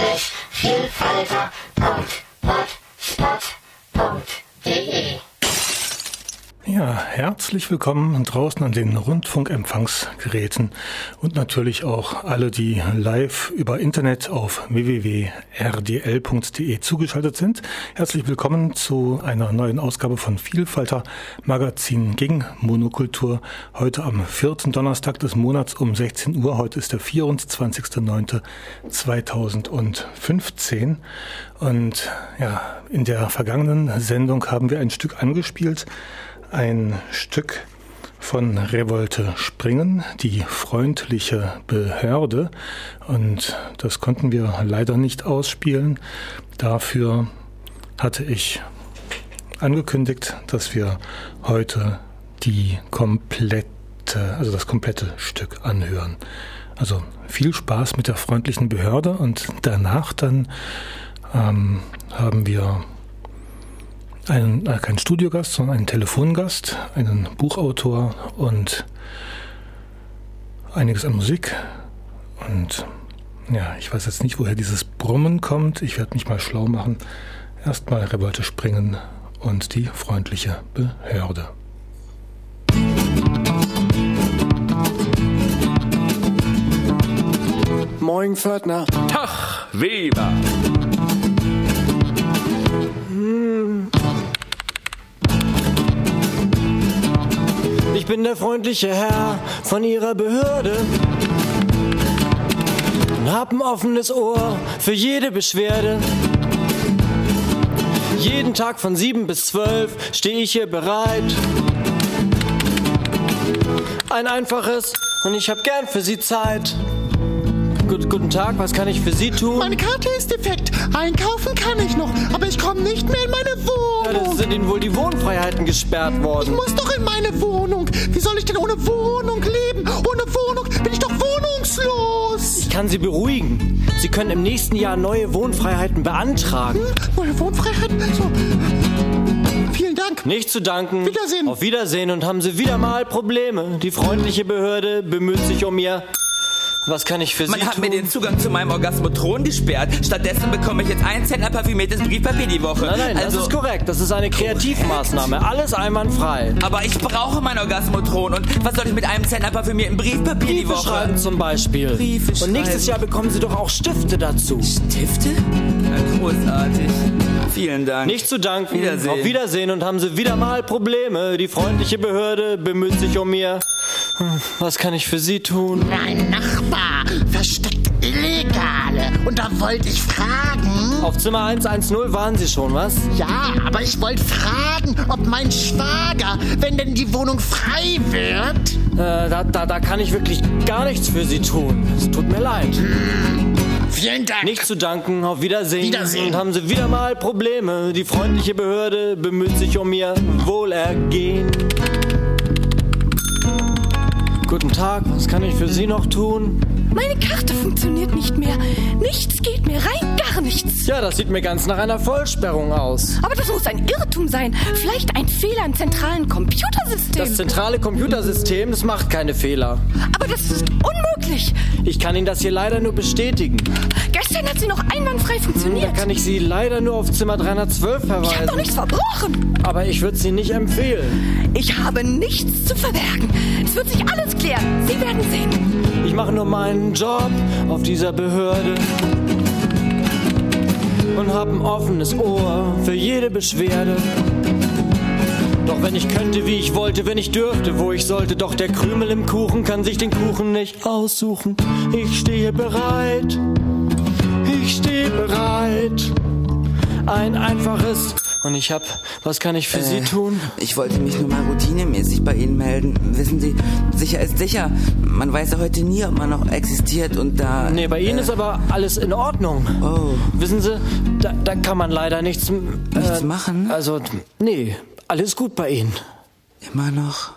slash vielfalter.potspot.de herzlich willkommen draußen an den Rundfunkempfangsgeräten und natürlich auch alle, die live über Internet auf www.rdl.de zugeschaltet sind. Herzlich willkommen zu einer neuen Ausgabe von Vielfalter Magazin gegen Monokultur. Heute am vierten Donnerstag des Monats um 16 Uhr. Heute ist der 24.09.2015. Und ja, in der vergangenen Sendung haben wir ein Stück angespielt, ein Stück von Revolte Springen, die freundliche Behörde. Und das konnten wir leider nicht ausspielen. Dafür hatte ich angekündigt, dass wir heute die komplette, also das komplette Stück anhören. Also viel Spaß mit der freundlichen Behörde und danach dann ähm, haben wir einen, äh, keinen Studiogast, sondern einen Telefongast, einen Buchautor und einiges an Musik. Und ja, ich weiß jetzt nicht, woher dieses Brummen kommt. Ich werde mich mal schlau machen. Erstmal Revolte springen und die freundliche Behörde. Moin, Pförtner. Tag, Weber. Ich bin der freundliche Herr von Ihrer Behörde und hab ein offenes Ohr für jede Beschwerde. Jeden Tag von sieben bis zwölf stehe ich hier bereit. Ein einfaches und ich hab gern für Sie Zeit. Gut, guten Tag, was kann ich für Sie tun? Meine Karte ist defekt. Einkaufen kann ich noch, aber ich komme nicht mehr in meine Ja, das Wohnung. sind Ihnen wohl die Wohnfreiheiten gesperrt Ich worden. muss doch in meine Wohnung. Wie soll ich denn ohne Wohnung leben? Ohne Wohnung bin ich doch wohnungslos. Ich kann Sie beruhigen. Sie können im nächsten Jahr neue Wohnfreiheiten beantragen. Neue Wohnfreiheit? So. Vielen Dank. Nicht zu danken. Wiedersehen. Auf Wiedersehen und haben Sie wieder mal Probleme. Die freundliche Behörde bemüht sich um Ihr. Was kann ich für Sie Man hat tun? mir den Zugang zu meinem Orgasmotron gesperrt. Stattdessen bekomme ich jetzt einen Cent parfümiertes Briefpapier die Woche. nein, nein, also, das ist korrekt. Das ist eine Kreativmaßnahme. Alles einwandfrei. aber ich brauche mein Orgasmotron. Und was soll ich mit einem Cent parfümierten Briefpapier die Briefe Woche? schreiben zum Beispiel. Briefe und nächstes schreiben. Jahr bekommen Sie doch auch Stifte dazu. Stifte? Na, großartig. Vielen Dank. Nicht zu danken. Wiedersehen. Auf Wiedersehen und haben Sie wieder mal Probleme. Die freundliche Behörde bemüht sich um Ihr. Hm, Was kann ich für Sie tun? Mein Nachbar versteckt Illegale. Und da wollte ich fragen. Auf Zimmer 110 waren Sie schon, was? Ja, aber ich wollte fragen, ob mein Schwager, wenn denn die Wohnung frei wird, Äh, da, da, da kann ich wirklich gar nichts für Sie tun. Es tut mir leid. Vielen Dank. Nicht zu danken, auf Wiedersehen. Wiedersehen. Und haben Sie wieder mal Probleme. Die freundliche Behörde bemüht sich um Ihr Wohlergehen. Guten Tag, was kann ich für Sie noch tun? Meine Karte funktioniert nicht mehr. Nichts geht mehr, rein nichts. Ja, das sieht mir ganz nach einer Vollsperrung aus. Aber das muss ein Irrtum sein. Vielleicht ein Fehler im zentralen Computersystem. Das zentrale Computersystem, das macht keine Fehler. Aber das ist unmöglich. Ich kann Ihnen das hier leider nur bestätigen. Gestern hat sie noch einwandfrei Da funktioniert. kann ich Sie leider nur auf Zimmer 312 Ich habe doch verweisen. nichts verbrochen. Aber ich würde Sie nicht empfehlen. Ich habe nichts zu verbergen. Es wird sich alles klären. Sie werden sehen. Ich mache nur meinen Job auf dieser Behörde und hab ein offenes Ohr für jede Beschwerde. Doch wenn ich könnte, wie ich wollte, wenn ich dürfte, wo ich sollte, doch der Krümel im Kuchen kann sich den Kuchen nicht aussuchen. Ich stehe bereit, ich stehe bereit. Ein einfaches und ich hab, was kann ich für Sie tun? Ich wollte mich nur mal routinemäßig bei Ihnen melden. Wissen Sie, sicher ist sicher. Man weiß ja heute nie, ob man noch existiert und da. Nee, bei Ihnen äh, ist aber alles in Ordnung. Oh. Wissen Sie, da, da kann man leider nichts, äh, Nichts machen? Also, nee, alles gut bei Ihnen. Immer noch.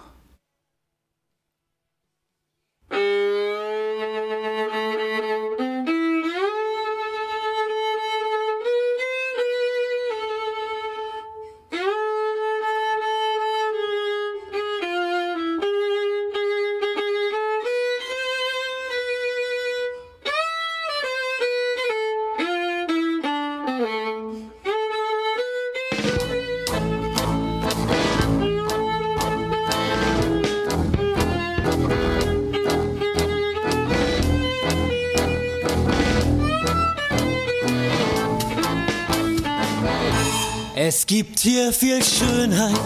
Es gibt hier viel Schönheit.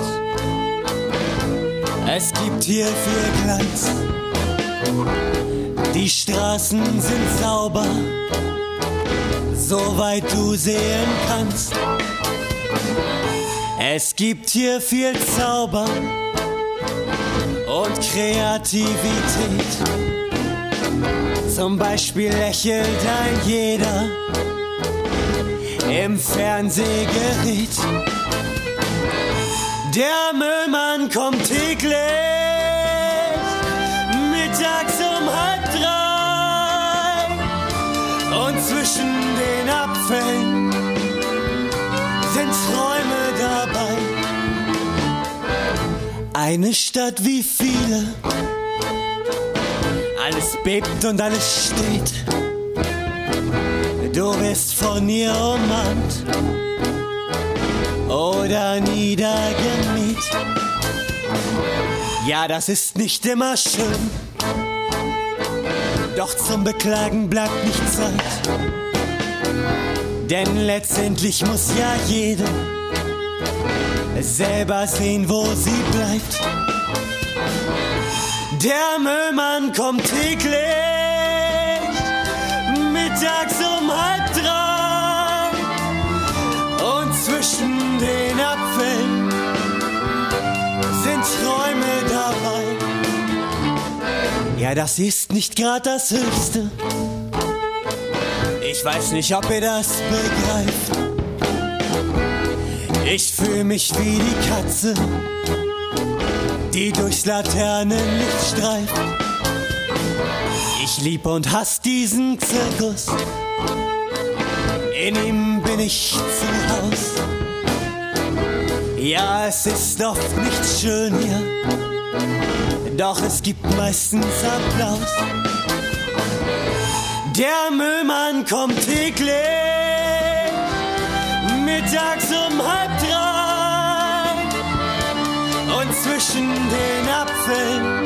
Es gibt hier viel Glanz. Die Straßen sind sauber, soweit du sehen kannst. Es gibt hier viel Zauber und Kreativität. Zum Beispiel lächelt ein jeder im Fernsehgerät. Der Müllmann kommt täglich mittags um halb drei und zwischen den Apfeln sind Träume dabei. Eine Stadt wie viele, alles bebt und alles steht. Du bist von ihr umarmt oder niedergemäht. Ja, das ist nicht immer schön, doch zum Beklagen bleibt nicht Zeit. Denn letztendlich muss ja jede selber sehen, wo sie bleibt. Der Müllmann kommt täglich mittags um halb drei und zwischen den Apfeln sind Träume dabei. Ja, das ist nicht grad das Höchste. Ich weiß nicht, ob ihr das begreift. Ich fühle mich wie die Katze, die durchs Laternenlicht streift. Ich lieb und hasse diesen Zirkus. In ihm bin ich zu Haus. Ja, es ist oft nicht schön hier, doch es gibt meistens Applaus. Der Müllmann kommt täglich mittags um halb drei und zwischen den Apfeln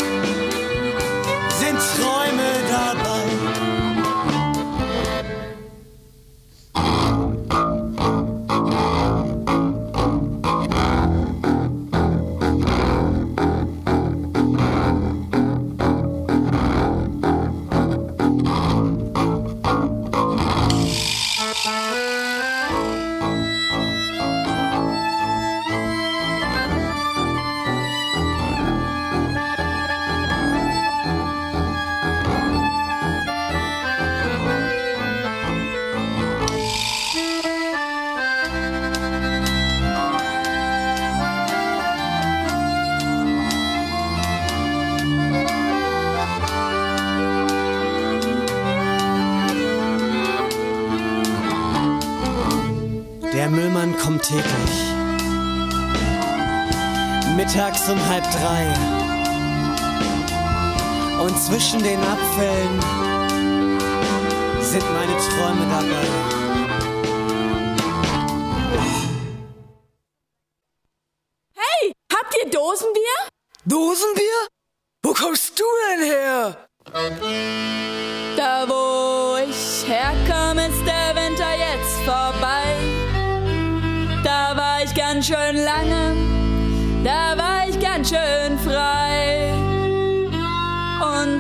Mittags um halb drei. Und zwischen den Apfeln sind meine Träume dabei.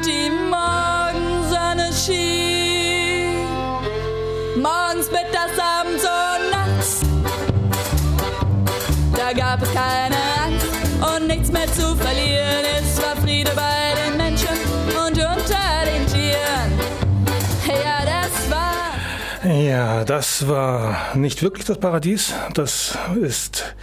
Die Morgensonne schien, morgens, mittags, abends und nachts. Da gab es keine Angst und nichts mehr zu verlieren. Es war Friede bei den Menschen und unter den Tieren. Ja, das war. Ja, das war nicht wirklich das Paradies. Das ist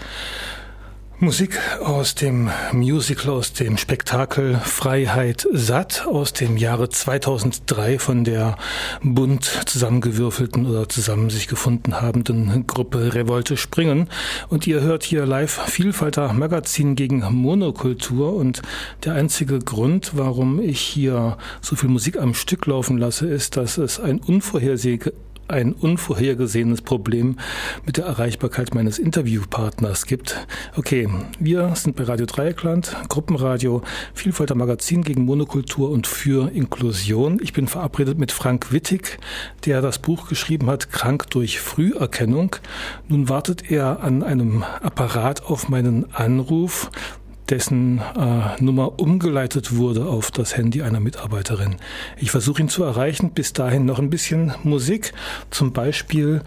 Musik aus dem Musical, aus dem Spektakel Freiheit satt aus dem Jahre 2003 von der bunt zusammengewürfelten oder zusammen sich gefunden habenden Gruppe Revolte Springen. Und ihr hört hier live Vielfalter Magazin gegen Monokultur. Und der einzige Grund, warum ich hier so viel Musik am Stück laufen lasse, ist, dass es ein unvorhersehbares ein unvorhergesehenes Problem mit der Erreichbarkeit meines Interviewpartners gibt. Okay, wir sind bei Radio Dreieckland, Gruppenradio, Vielfalt Magazin gegen Monokultur und für Inklusion. Ich bin verabredet mit Frank Wittig, der das Buch geschrieben hat, Krank durch Früherkennung. Nun wartet er an einem Apparat auf meinen Anruf dessen äh, Nummer umgeleitet wurde auf das Handy einer Mitarbeiterin. Ich versuche ihn zu erreichen. Bis dahin noch ein bisschen Musik, zum Beispiel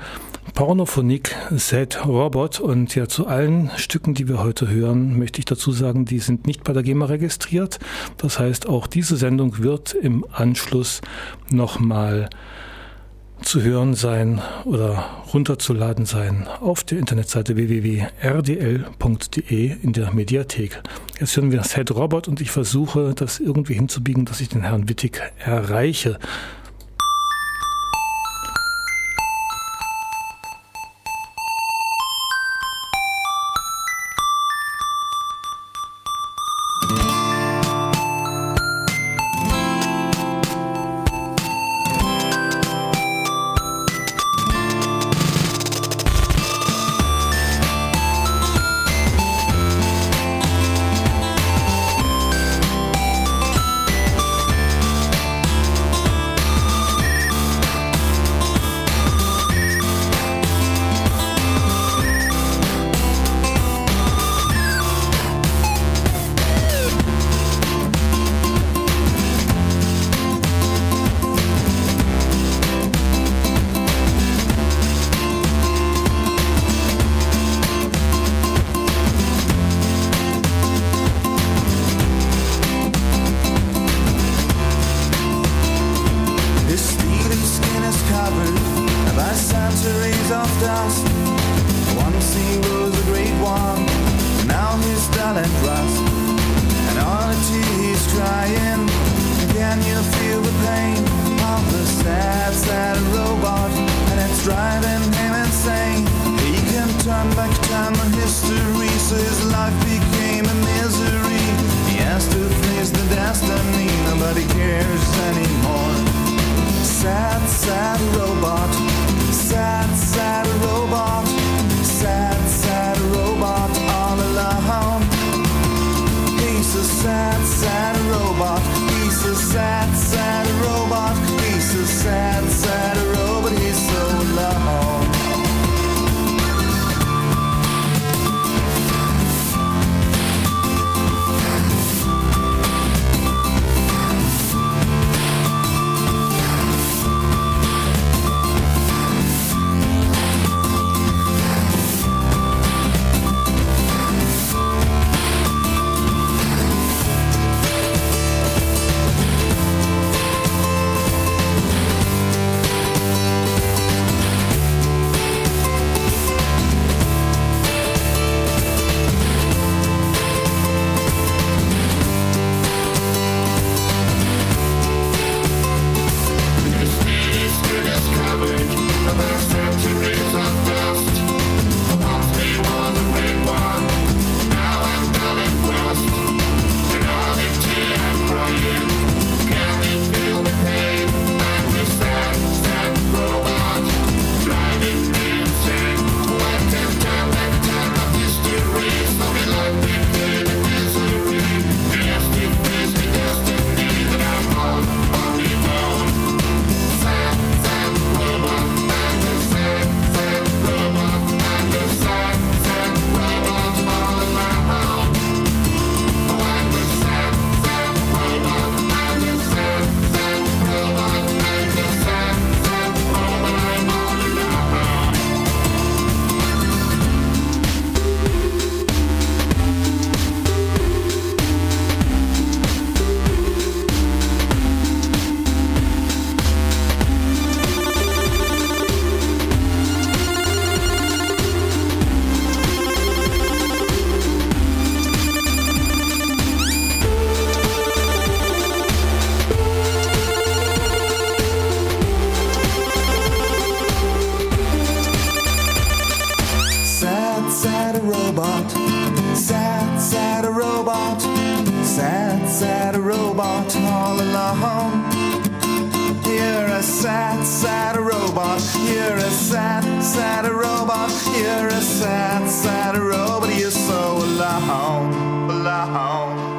Pornophonik Set Robot. Und ja, zu allen Stücken, die wir heute hören, möchte ich dazu sagen, die sind nicht bei der GEMA registriert. Das heißt, auch diese Sendung wird im Anschluss nochmal zu hören sein oder runterzuladen sein auf der Internetseite www.rdl.de in der Mediathek. Jetzt hören wir Set Robot und ich versuche das irgendwie hinzubiegen, dass ich den Herrn Wittig erreiche. robot. sad sat a robot. Sad, sad a robot all alone. You're a sad, sad robot. You're a sad, sad robot. You're a sad, sad robot. You're so alone, alone.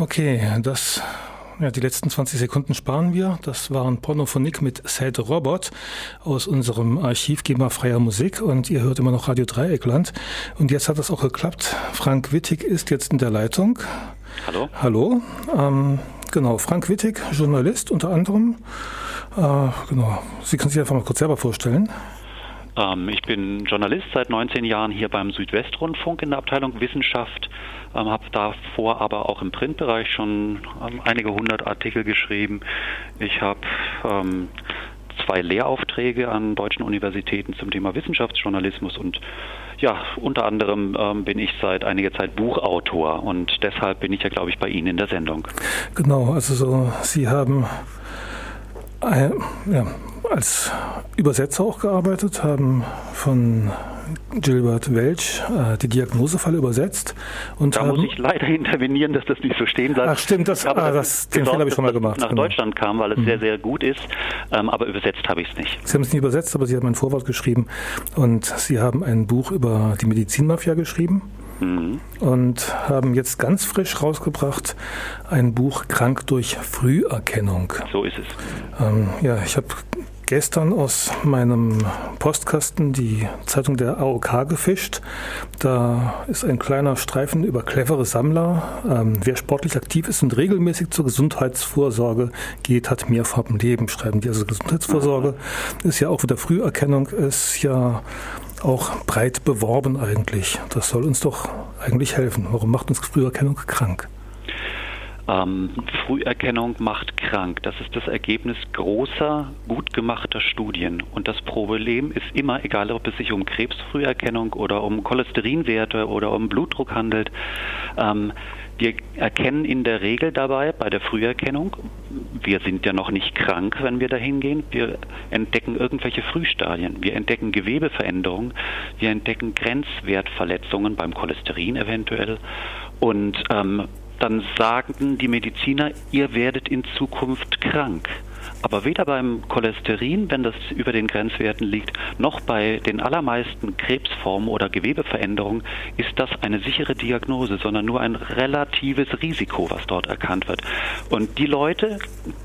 Okay, das, ja, die letzten 20 Sekunden sparen wir. Das waren Pornophonik mit Sad Robot aus unserem Archiv GEMA Freier Musik und ihr hört immer noch Radio Dreieckland. Und jetzt hat das auch geklappt. Frank Wittig ist jetzt in der Leitung. Hallo. Hallo. Ähm, genau, Frank Wittig, Journalist unter anderem. Äh, genau. Sie können sich einfach mal kurz selber vorstellen. Ähm, ich bin Journalist seit 19 Jahren hier beim Südwestrundfunk in der Abteilung Wissenschaft ähm, habe davor aber auch im Printbereich schon ähm, einige hundert Artikel geschrieben. Ich habe ähm, zwei Lehraufträge an deutschen Universitäten zum Thema Wissenschaftsjournalismus und ja, unter anderem ähm, bin ich seit einiger Zeit Buchautor und deshalb bin ich ja, glaube ich, bei Ihnen in der Sendung. Genau, also so, Sie haben äh, ja, als Übersetzer auch gearbeitet, haben von Gilbert Welch äh, die Diagnosefall übersetzt. Und da haben, muss ich leider intervenieren, dass das nicht so stehen bleibt. Ach stimmt, das, habe, ah, das, den Fehler habe ich schon mal gemacht. Nach genau. Deutschland kam, weil es mhm. sehr, sehr gut ist, ähm, aber übersetzt habe ich es nicht. Sie haben es nicht übersetzt, aber Sie haben ein Vorwort geschrieben und Sie haben ein Buch über die Medizinmafia geschrieben. Mhm. Und haben jetzt ganz frisch rausgebracht ein Buch Krank durch Früherkennung. So ist es. Ähm, ja, ich habe gestern aus meinem Postkasten die Zeitung der AOK gefischt. Da ist ein kleiner Streifen über clevere Sammler. Ähm, wer sportlich aktiv ist und regelmäßig zur Gesundheitsvorsorge geht, hat mehr vom Leben, schreiben die. Also Gesundheitsvorsorge ist ja auch wieder Früherkennung, ist ja auch breit beworben eigentlich. Das soll uns doch eigentlich helfen. Warum macht uns Früherkennung krank? Ähm, Früherkennung macht krank. Das ist das Ergebnis großer, gut gemachter Studien. Und das Problem ist immer, egal ob es sich um Krebsfrüherkennung oder um Cholesterinwerte oder um Blutdruck handelt, ähm, wir erkennen in der Regel dabei bei der Früherkennung, wir sind ja noch nicht krank, wenn wir dahin gehen, wir entdecken irgendwelche Frühstadien, wir entdecken Gewebeveränderungen, wir entdecken Grenzwertverletzungen beim Cholesterin eventuell und ähm, dann sagen die Mediziner, ihr werdet in Zukunft krank. Aber weder beim Cholesterin, wenn das über den Grenzwerten liegt, noch bei den allermeisten Krebsformen oder Gewebeveränderungen ist das eine sichere Diagnose, sondern nur ein relatives Risiko, was dort erkannt wird. Und die Leute,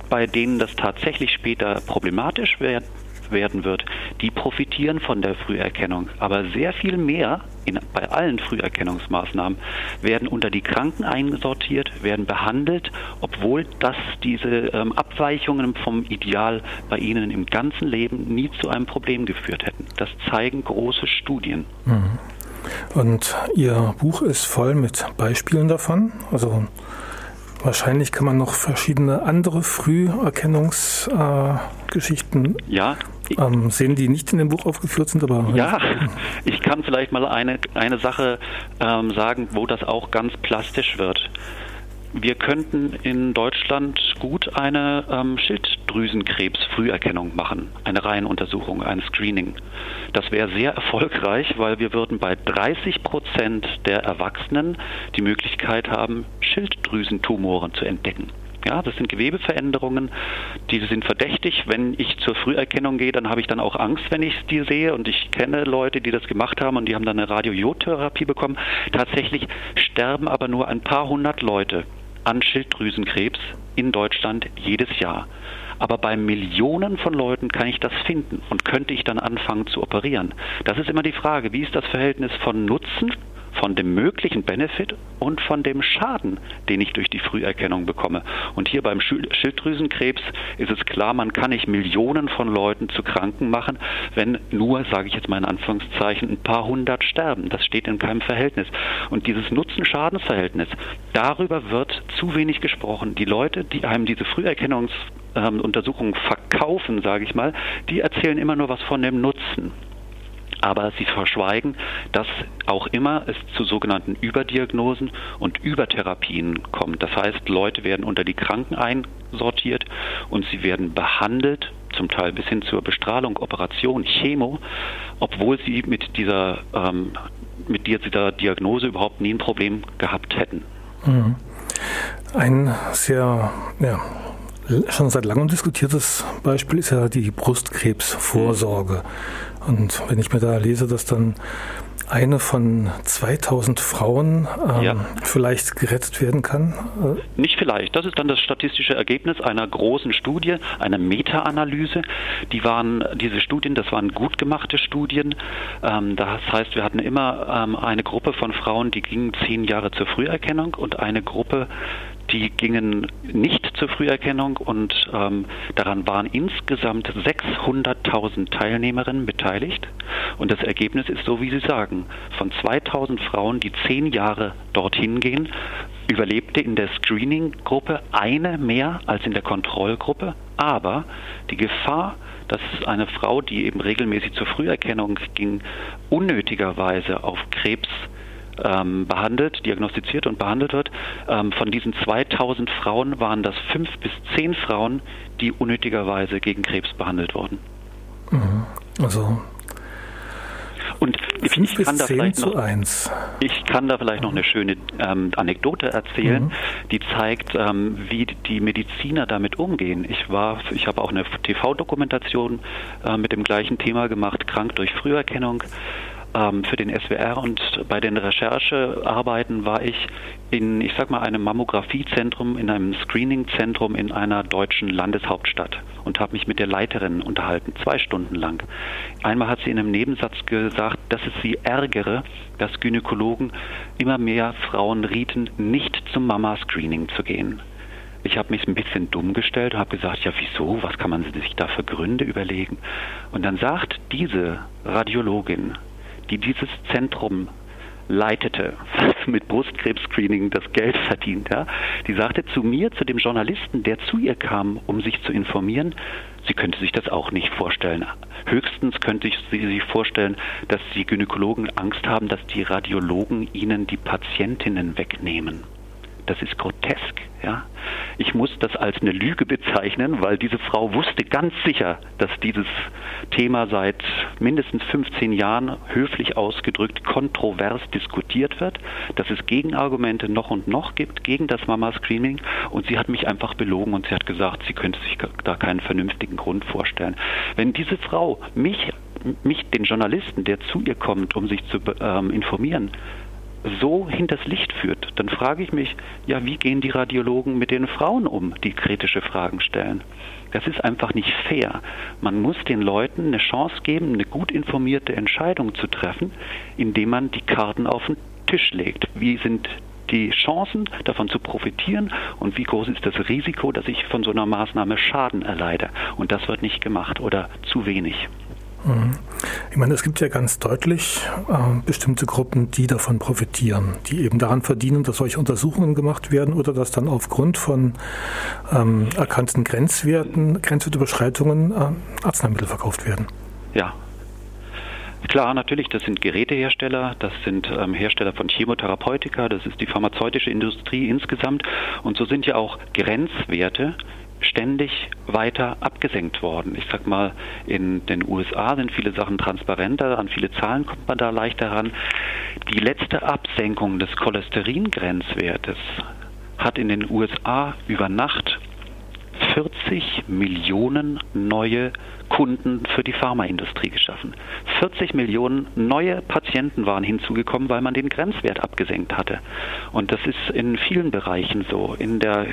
bei denen das tatsächlich später problematisch wird, werden wird, die profitieren von der Früherkennung. Aber sehr viel mehr in, bei allen Früherkennungsmaßnahmen werden unter die Kranken einsortiert, werden behandelt, obwohl das diese ähm, Abweichungen vom Ideal bei ihnen im ganzen Leben nie zu einem Problem geführt hätten. Das zeigen große Studien. Mhm. Und Ihr Buch ist voll mit Beispielen davon. Also Wahrscheinlich kann man noch verschiedene andere Früherkennungsgeschichten äh, ja, ähm, sehen, die nicht in dem Buch aufgeführt sind. Aber ja, ich kann vielleicht mal eine, eine Sache ähm, sagen, wo das auch ganz plastisch wird. Wir könnten in Deutschland gut eine ähm, Schilddrüsenkrebsfrüherkennung machen, eine Reihenuntersuchung, ein Screening. Das wäre sehr erfolgreich, weil wir würden bei 30 Prozent der Erwachsenen die Möglichkeit haben, Schilddrüsentumoren zu entdecken. Ja, das sind Gewebeveränderungen, die sind verdächtig. Wenn ich zur Früherkennung gehe, dann habe ich dann auch Angst, wenn ich die sehe. Und ich kenne Leute, die das gemacht haben und die haben dann eine Radiojodtherapie bekommen. Tatsächlich sterben aber nur ein paar hundert Leute an Schilddrüsenkrebs in Deutschland jedes Jahr. Aber bei Millionen von Leuten kann ich das finden und könnte ich dann anfangen zu operieren. Das ist immer die Frage, wie ist das Verhältnis von Nutzen von dem möglichen Benefit und von dem Schaden, den ich durch die Früherkennung bekomme. Und hier beim Schilddrüsenkrebs ist es klar, man kann nicht Millionen von Leuten zu Kranken machen, wenn nur, sage ich jetzt mal in Anführungszeichen, ein paar hundert sterben. Das steht in keinem Verhältnis. Und dieses Nutzen-Schadens-Verhältnis, darüber wird zu wenig gesprochen. Die Leute, die einem diese Früherkennungsuntersuchungen verkaufen, sage ich mal, die erzählen immer nur was von dem Nutzen aber sie verschweigen, dass auch immer es zu sogenannten Überdiagnosen und Übertherapien kommt. Das heißt, Leute werden unter die Kranken einsortiert und sie werden behandelt, zum Teil bis hin zur Bestrahlung, Operation, Chemo, obwohl sie mit dieser, ähm, mit dieser Diagnose überhaupt nie ein Problem gehabt hätten. Mhm. Ein sehr ja, schon seit langem diskutiertes Beispiel ist ja die Brustkrebsvorsorge. Und wenn ich mir da lese, dass dann eine von 2000 Frauen ähm, ja. vielleicht gerettet werden kann? Äh, Nicht vielleicht. Das ist dann das statistische Ergebnis einer großen Studie, einer Meta-Analyse. Die waren, diese Studien, das waren gut gemachte Studien. Ähm, das heißt, wir hatten immer ähm, eine Gruppe von Frauen, die gingen zehn Jahre zur Früherkennung und eine Gruppe, die gingen nicht zur Früherkennung und ähm, daran waren insgesamt 600.000 Teilnehmerinnen beteiligt. Und das Ergebnis ist so, wie Sie sagen. Von 2000 Frauen, die zehn Jahre dorthin gehen, überlebte in der Screening-Gruppe eine mehr als in der Kontrollgruppe. Aber die Gefahr, dass eine Frau, die eben regelmäßig zur Früherkennung ging, unnötigerweise auf Krebs ähm, behandelt, diagnostiziert und behandelt wird. Ähm, von diesen 2000 Frauen waren das fünf bis zehn Frauen, die unnötigerweise gegen Krebs behandelt wurden. Mhm. Also und ich, ich kann, da vielleicht noch, ich kann da vielleicht noch eine schöne ähm, Anekdote erzählen, mhm. die zeigt, ähm, wie die Mediziner damit umgehen. Ich war, ich habe auch eine TV-Dokumentation äh, mit dem gleichen Thema gemacht, krank durch Früherkennung für den SWR und bei den Recherchearbeiten war ich in, ich sag mal, einem Mammografiezentrum, in einem Screeningzentrum in einer deutschen Landeshauptstadt und habe mich mit der Leiterin unterhalten, zwei Stunden lang. Einmal hat sie in einem Nebensatz gesagt, dass es sie ärgere, dass Gynäkologen immer mehr Frauen rieten, nicht zum Mama-Screening zu gehen. Ich habe mich ein bisschen dumm gestellt und habe gesagt, ja wieso, was kann man sich da für Gründe überlegen? Und dann sagt diese Radiologin, die dieses Zentrum leitete, mit Brustkrebs-Screening das Geld verdient, ja, die sagte zu mir, zu dem Journalisten, der zu ihr kam, um sich zu informieren, sie könnte sich das auch nicht vorstellen. Höchstens könnte sie sich vorstellen, dass die Gynäkologen Angst haben, dass die Radiologen ihnen die Patientinnen wegnehmen. Das ist grotesk. Ja? Ich muss das als eine Lüge bezeichnen, weil diese Frau wusste ganz sicher, dass dieses Thema seit mindestens 15 Jahren höflich ausgedrückt kontrovers diskutiert wird, dass es Gegenargumente noch und noch gibt gegen das Mama-Screening und sie hat mich einfach belogen und sie hat gesagt, sie könnte sich da keinen vernünftigen Grund vorstellen. Wenn diese Frau mich, mich den Journalisten, der zu ihr kommt, um sich zu ähm, informieren, so hinters Licht führt, dann frage ich mich, ja, wie gehen die Radiologen mit den Frauen um, die kritische Fragen stellen? Das ist einfach nicht fair. Man muss den Leuten eine Chance geben, eine gut informierte Entscheidung zu treffen, indem man die Karten auf den Tisch legt. Wie sind die Chancen davon zu profitieren und wie groß ist das Risiko, dass ich von so einer Maßnahme Schaden erleide? Und das wird nicht gemacht oder zu wenig. Ich meine, es gibt ja ganz deutlich äh, bestimmte Gruppen, die davon profitieren, die eben daran verdienen, dass solche Untersuchungen gemacht werden oder dass dann aufgrund von ähm, erkannten Grenzwerten, Grenzwertüberschreitungen äh, Arzneimittel verkauft werden. Ja, Klar, natürlich, das sind Gerätehersteller, das sind ähm, Hersteller von Chemotherapeutika, das ist die pharmazeutische Industrie insgesamt. Und so sind ja auch Grenzwerte ständig weiter abgesenkt worden. Ich sag mal, in den USA sind viele Sachen transparenter, an viele Zahlen kommt man da leichter ran. Die letzte Absenkung des Cholesteringrenzwertes hat in den USA über Nacht 40 Millionen neue Kunden für die Pharmaindustrie geschaffen. 40 Millionen neue Patienten waren hinzugekommen, weil man den Grenzwert abgesenkt hatte. Und das ist in vielen Bereichen so. In der,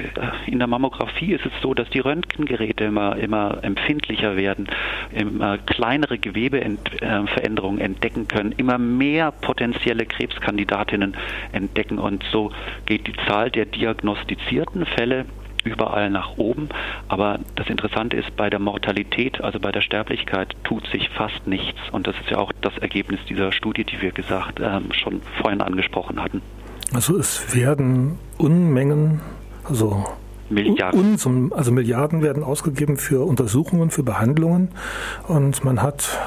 in der Mammographie ist es so, dass die Röntgengeräte immer, immer empfindlicher werden, immer kleinere Gewebeveränderungen entdecken können, immer mehr potenzielle Krebskandidatinnen entdecken. Und so geht die Zahl der diagnostizierten Fälle überall nach oben. Aber das Interessante ist, bei der Mortalität, also bei der Sterblichkeit, tut sich fast nichts. Und das ist ja auch das Ergebnis dieser Studie, die wir gesagt ähm, schon vorhin angesprochen hatten. Also es werden Unmengen, also Milliarden. Unsum, also Milliarden werden ausgegeben für Untersuchungen, für Behandlungen und man hat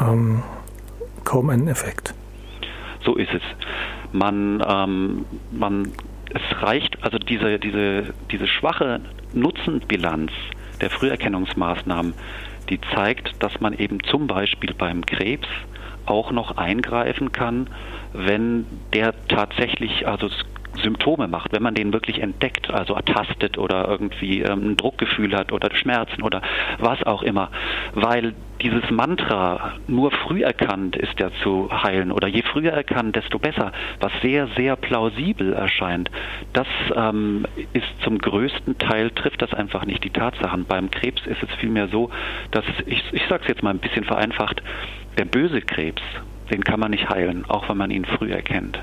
ähm, kaum einen Effekt. So ist es. Man, ähm, man es reicht, also diese, diese, diese schwache Nutzenbilanz der Früherkennungsmaßnahmen, die zeigt, dass man eben zum Beispiel beim Krebs auch noch eingreifen kann, wenn der tatsächlich also Symptome macht, wenn man den wirklich entdeckt, also ertastet oder irgendwie ähm, ein Druckgefühl hat oder Schmerzen oder was auch immer, weil dieses Mantra nur früh erkannt ist ja zu heilen oder je früher erkannt, desto besser, was sehr, sehr plausibel erscheint, das ähm, ist zum größten Teil, trifft das einfach nicht die Tatsachen. Beim Krebs ist es vielmehr so, dass, ich, ich sage es jetzt mal ein bisschen vereinfacht, der böse Krebs, den kann man nicht heilen, auch wenn man ihn früh erkennt.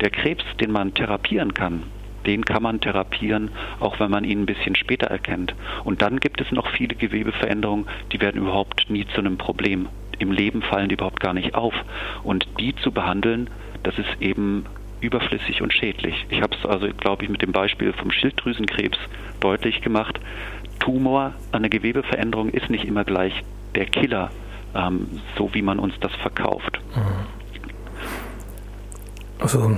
Der Krebs, den man therapieren kann, den kann man therapieren, auch wenn man ihn ein bisschen später erkennt. Und dann gibt es noch viele Gewebeveränderungen, die werden überhaupt nie zu einem Problem. Im Leben fallen die überhaupt gar nicht auf. Und die zu behandeln, das ist eben überflüssig und schädlich. Ich habe es also, glaube ich, mit dem Beispiel vom Schilddrüsenkrebs deutlich gemacht. Tumor, eine Gewebeveränderung ist nicht immer gleich der Killer, ähm, so wie man uns das verkauft. Mhm. Also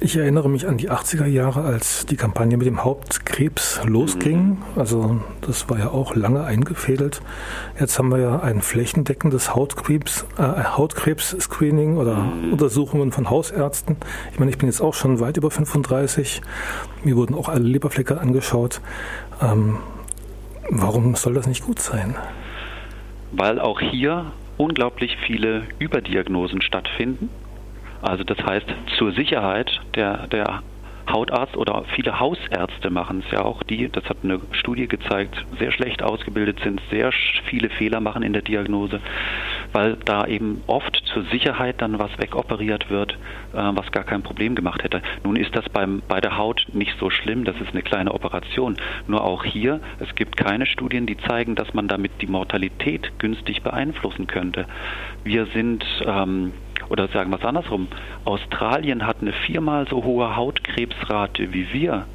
ich erinnere mich an die 80er Jahre, als die Kampagne mit dem Hauptkrebs losging. Mhm. Also das war ja auch lange eingefädelt. Jetzt haben wir ja ein flächendeckendes Hautkrebs, äh, Hautkrebs-Screening oder mhm. Untersuchungen von Hausärzten. Ich meine, ich bin jetzt auch schon weit über 35. Mir wurden auch alle Leberflecke angeschaut. Ähm, warum soll das nicht gut sein? Weil auch hier unglaublich viele Überdiagnosen stattfinden also das heißt, zur Sicherheit der, der Hautarzt oder viele Hausärzte machen es ja auch, die, das hat eine Studie gezeigt, sehr schlecht ausgebildet sind, sehr viele Fehler machen in der Diagnose, weil da eben oft zur Sicherheit dann was wegoperiert wird, äh, was gar kein Problem gemacht hätte. Nun ist das beim, bei der Haut nicht so schlimm, das ist eine kleine Operation. Nur auch hier, es gibt keine Studien, die zeigen, dass man damit die Mortalität günstig beeinflussen könnte. Wir sind ähm, oder sagen wir es andersrum, Australien hat eine viermal so hohe Hautkrebsrate wie wir.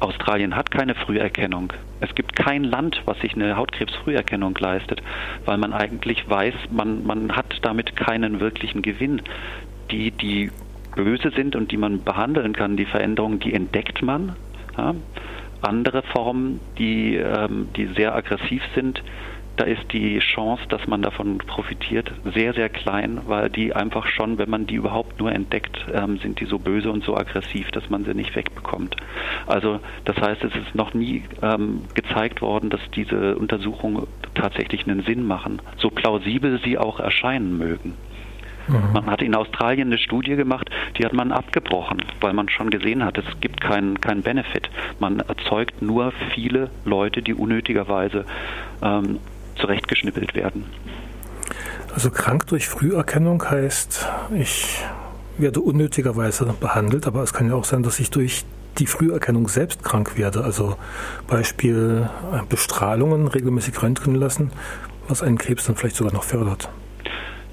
Australien hat keine Früherkennung. Es gibt kein Land, was sich eine Hautkrebsfrüherkennung leistet, weil man eigentlich weiß, man, man hat damit keinen wirklichen Gewinn. Die, die böse sind und die man behandeln kann, die Veränderungen, die entdeckt man. Ja. Andere Formen, die, ähm, die sehr aggressiv sind, da ist die Chance, dass man davon profitiert, sehr, sehr klein, weil die einfach schon, wenn man die überhaupt nur entdeckt, ähm, sind die so böse und so aggressiv, dass man sie nicht wegbekommt. Also das heißt, es ist noch nie ähm, gezeigt worden, dass diese Untersuchungen tatsächlich einen Sinn machen, so plausibel sie auch erscheinen mögen. Mhm. Man hat in Australien eine Studie gemacht, die hat man abgebrochen, weil man schon gesehen hat, es gibt keinen kein Benefit. Man erzeugt nur viele Leute, die unnötigerweise ähm, zurechtgeschnippelt werden. Also krank durch Früherkennung heißt, ich werde unnötigerweise behandelt, aber es kann ja auch sein, dass ich durch die Früherkennung selbst krank werde. Also Beispiel äh, Bestrahlungen, regelmäßig röntgen lassen, was einen Krebs dann vielleicht sogar noch fördert.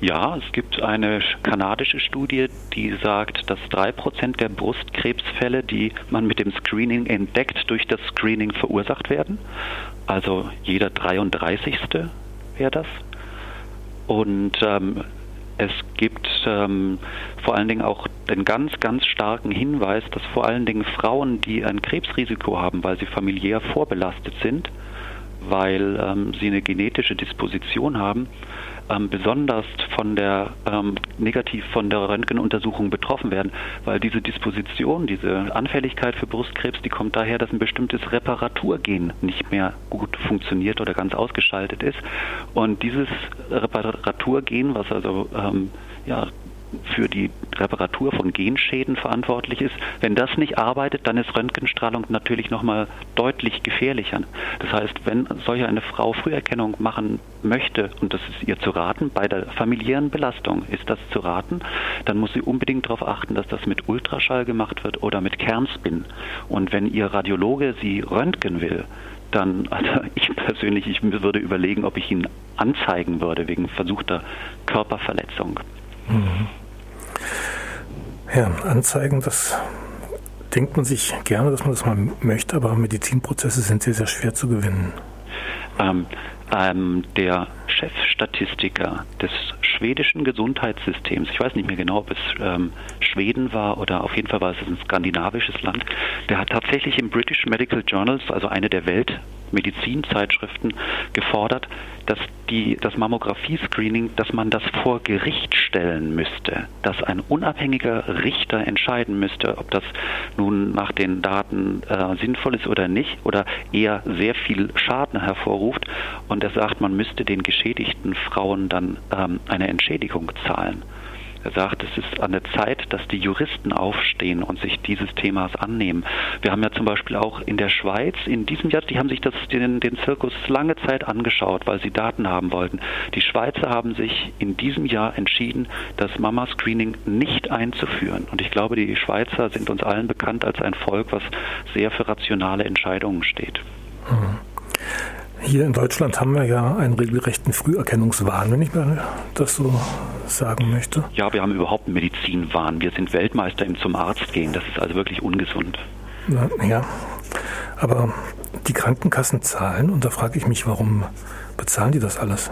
Ja, es gibt eine kanadische Studie, die sagt, dass drei Prozent der Brustkrebsfälle, die man mit dem Screening entdeckt, durch das Screening verursacht werden. Also jeder 33. wäre das. Und ähm, es gibt ähm, vor allen Dingen auch den ganz, ganz starken Hinweis, dass vor allen Dingen Frauen, die ein Krebsrisiko haben, weil sie familiär vorbelastet sind, weil ähm, sie eine genetische Disposition haben, ähm, besonders von der ähm, negativ von der Röntgenuntersuchung betroffen werden, weil diese Disposition, diese Anfälligkeit für Brustkrebs, die kommt daher, dass ein bestimmtes Reparaturgen nicht mehr gut funktioniert oder ganz ausgeschaltet ist. Und dieses Reparaturgen, was also ähm, ja, für die Reparatur von Genschäden verantwortlich ist. Wenn das nicht arbeitet, dann ist Röntgenstrahlung natürlich nochmal deutlich gefährlicher. Das heißt, wenn solche eine Frau Früherkennung machen möchte, und das ist ihr zu raten, bei der familiären Belastung ist das zu raten, dann muss sie unbedingt darauf achten, dass das mit Ultraschall gemacht wird oder mit Kernspin. Und wenn ihr Radiologe sie röntgen will, dann, also ich persönlich, ich würde überlegen, ob ich ihn anzeigen würde wegen versuchter Körperverletzung. Mhm. Ja, Anzeigen, das denkt man sich gerne, dass man das mal möchte, aber Medizinprozesse sind sehr, sehr schwer zu gewinnen. Ähm, ähm, der Chefstatistiker des schwedischen Gesundheitssystems, ich weiß nicht mehr genau, ob es ähm, Schweden war oder auf jeden Fall war es ein skandinavisches Land, der hat tatsächlich im British Medical Journals, also eine der Weltmedizinzeitschriften, gefordert, dass die, das Mammographie-Screening, dass man das vor Gericht stellen müsste, dass ein unabhängiger Richter entscheiden müsste, ob das nun nach den Daten äh, sinnvoll ist oder nicht oder eher sehr viel Schaden hervorruft. Er sagt, man müsste den geschädigten Frauen dann ähm, eine Entschädigung zahlen. Er sagt, es ist an der Zeit, dass die Juristen aufstehen und sich dieses Themas annehmen. Wir haben ja zum Beispiel auch in der Schweiz in diesem Jahr, die haben sich das, den, den Zirkus lange Zeit angeschaut, weil sie Daten haben wollten. Die Schweizer haben sich in diesem Jahr entschieden, das Mama-Screening nicht einzuführen. Und ich glaube, die Schweizer sind uns allen bekannt als ein Volk, was sehr für rationale Entscheidungen steht. Mhm. Hier in Deutschland haben wir ja einen regelrechten Früherkennungswahn, wenn ich mal das so sagen möchte. Ja, wir haben überhaupt einen Medizinwahn. Wir sind Weltmeister im zum Arzt gehen. Das ist also wirklich ungesund. Na, ja, aber die Krankenkassen zahlen und da frage ich mich, warum bezahlen die das alles?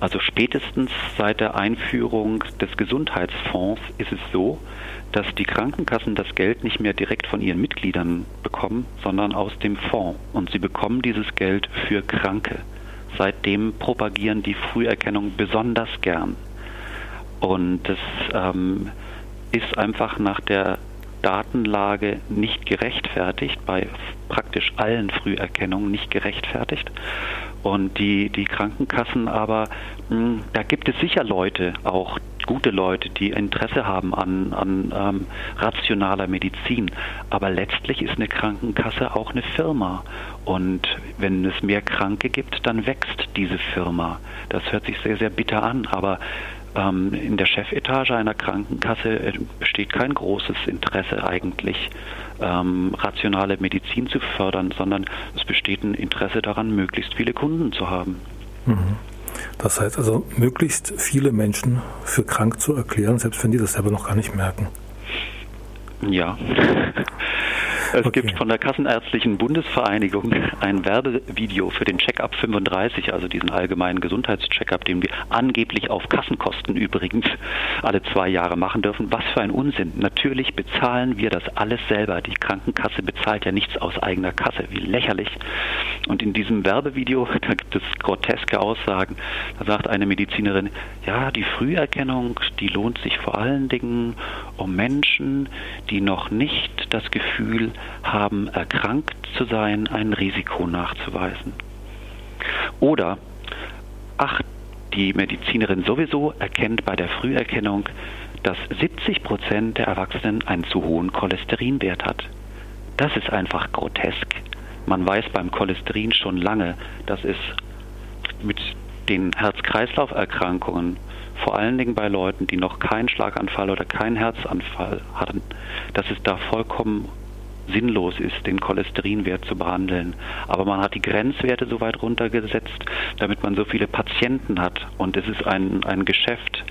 Also spätestens seit der Einführung des Gesundheitsfonds ist es so, dass die Krankenkassen das Geld nicht mehr direkt von ihren Mitgliedern bekommen, sondern aus dem Fonds. Und sie bekommen dieses Geld für Kranke. Seitdem propagieren die Früherkennung besonders gern. Und das ähm, ist einfach nach der Datenlage nicht gerechtfertigt, bei praktisch allen Früherkennungen nicht gerechtfertigt. Und die, die Krankenkassen aber, mh, hm, da gibt es sicher Leute auch, gute Leute, die Interesse haben an, an ähm, rationaler Medizin. Aber letztlich ist eine Krankenkasse auch eine Firma. Und wenn es mehr Kranke gibt, dann wächst diese Firma. Das hört sich sehr, sehr bitter an. Aber ähm, in der Chefetage einer Krankenkasse äh, besteht kein großes Interesse eigentlich, ähm, rationale Medizin zu fördern, sondern es besteht ein Interesse daran, möglichst viele Kunden zu haben. Mhm. Das heißt also, möglichst viele Menschen für krank zu erklären, selbst wenn die das selber noch gar nicht merken. Ja. Es okay. gibt von der Kassenärztlichen Bundesvereinigung ein Werbevideo für den Check-up 35, also diesen allgemeinen Gesundheitscheckup, den wir angeblich auf Kassenkosten übrigens alle zwei Jahre machen dürfen. Was für ein Unsinn. Natürlich bezahlen wir das alles selber. Die Krankenkasse bezahlt ja nichts aus eigener Kasse. Wie lächerlich. Und in diesem Werbevideo, da gibt es groteske Aussagen. Da sagt eine Medizinerin, ja, die Früherkennung, die lohnt sich vor allen Dingen um Menschen, die noch nicht das Gefühl haben, erkrankt zu sein, ein Risiko nachzuweisen. Oder, ach, die Medizinerin sowieso erkennt bei der Früherkennung, dass 70 Prozent der Erwachsenen einen zu hohen Cholesterinwert hat. Das ist einfach grotesk. Man weiß beim Cholesterin schon lange, dass es mit den Herz-Kreislauf-Erkrankungen, vor allen Dingen bei Leuten, die noch keinen Schlaganfall oder keinen Herzanfall hatten, dass es da vollkommen sinnlos ist, den Cholesterinwert zu behandeln. Aber man hat die Grenzwerte so weit runtergesetzt, damit man so viele Patienten hat. Und es ist ein, ein Geschäft,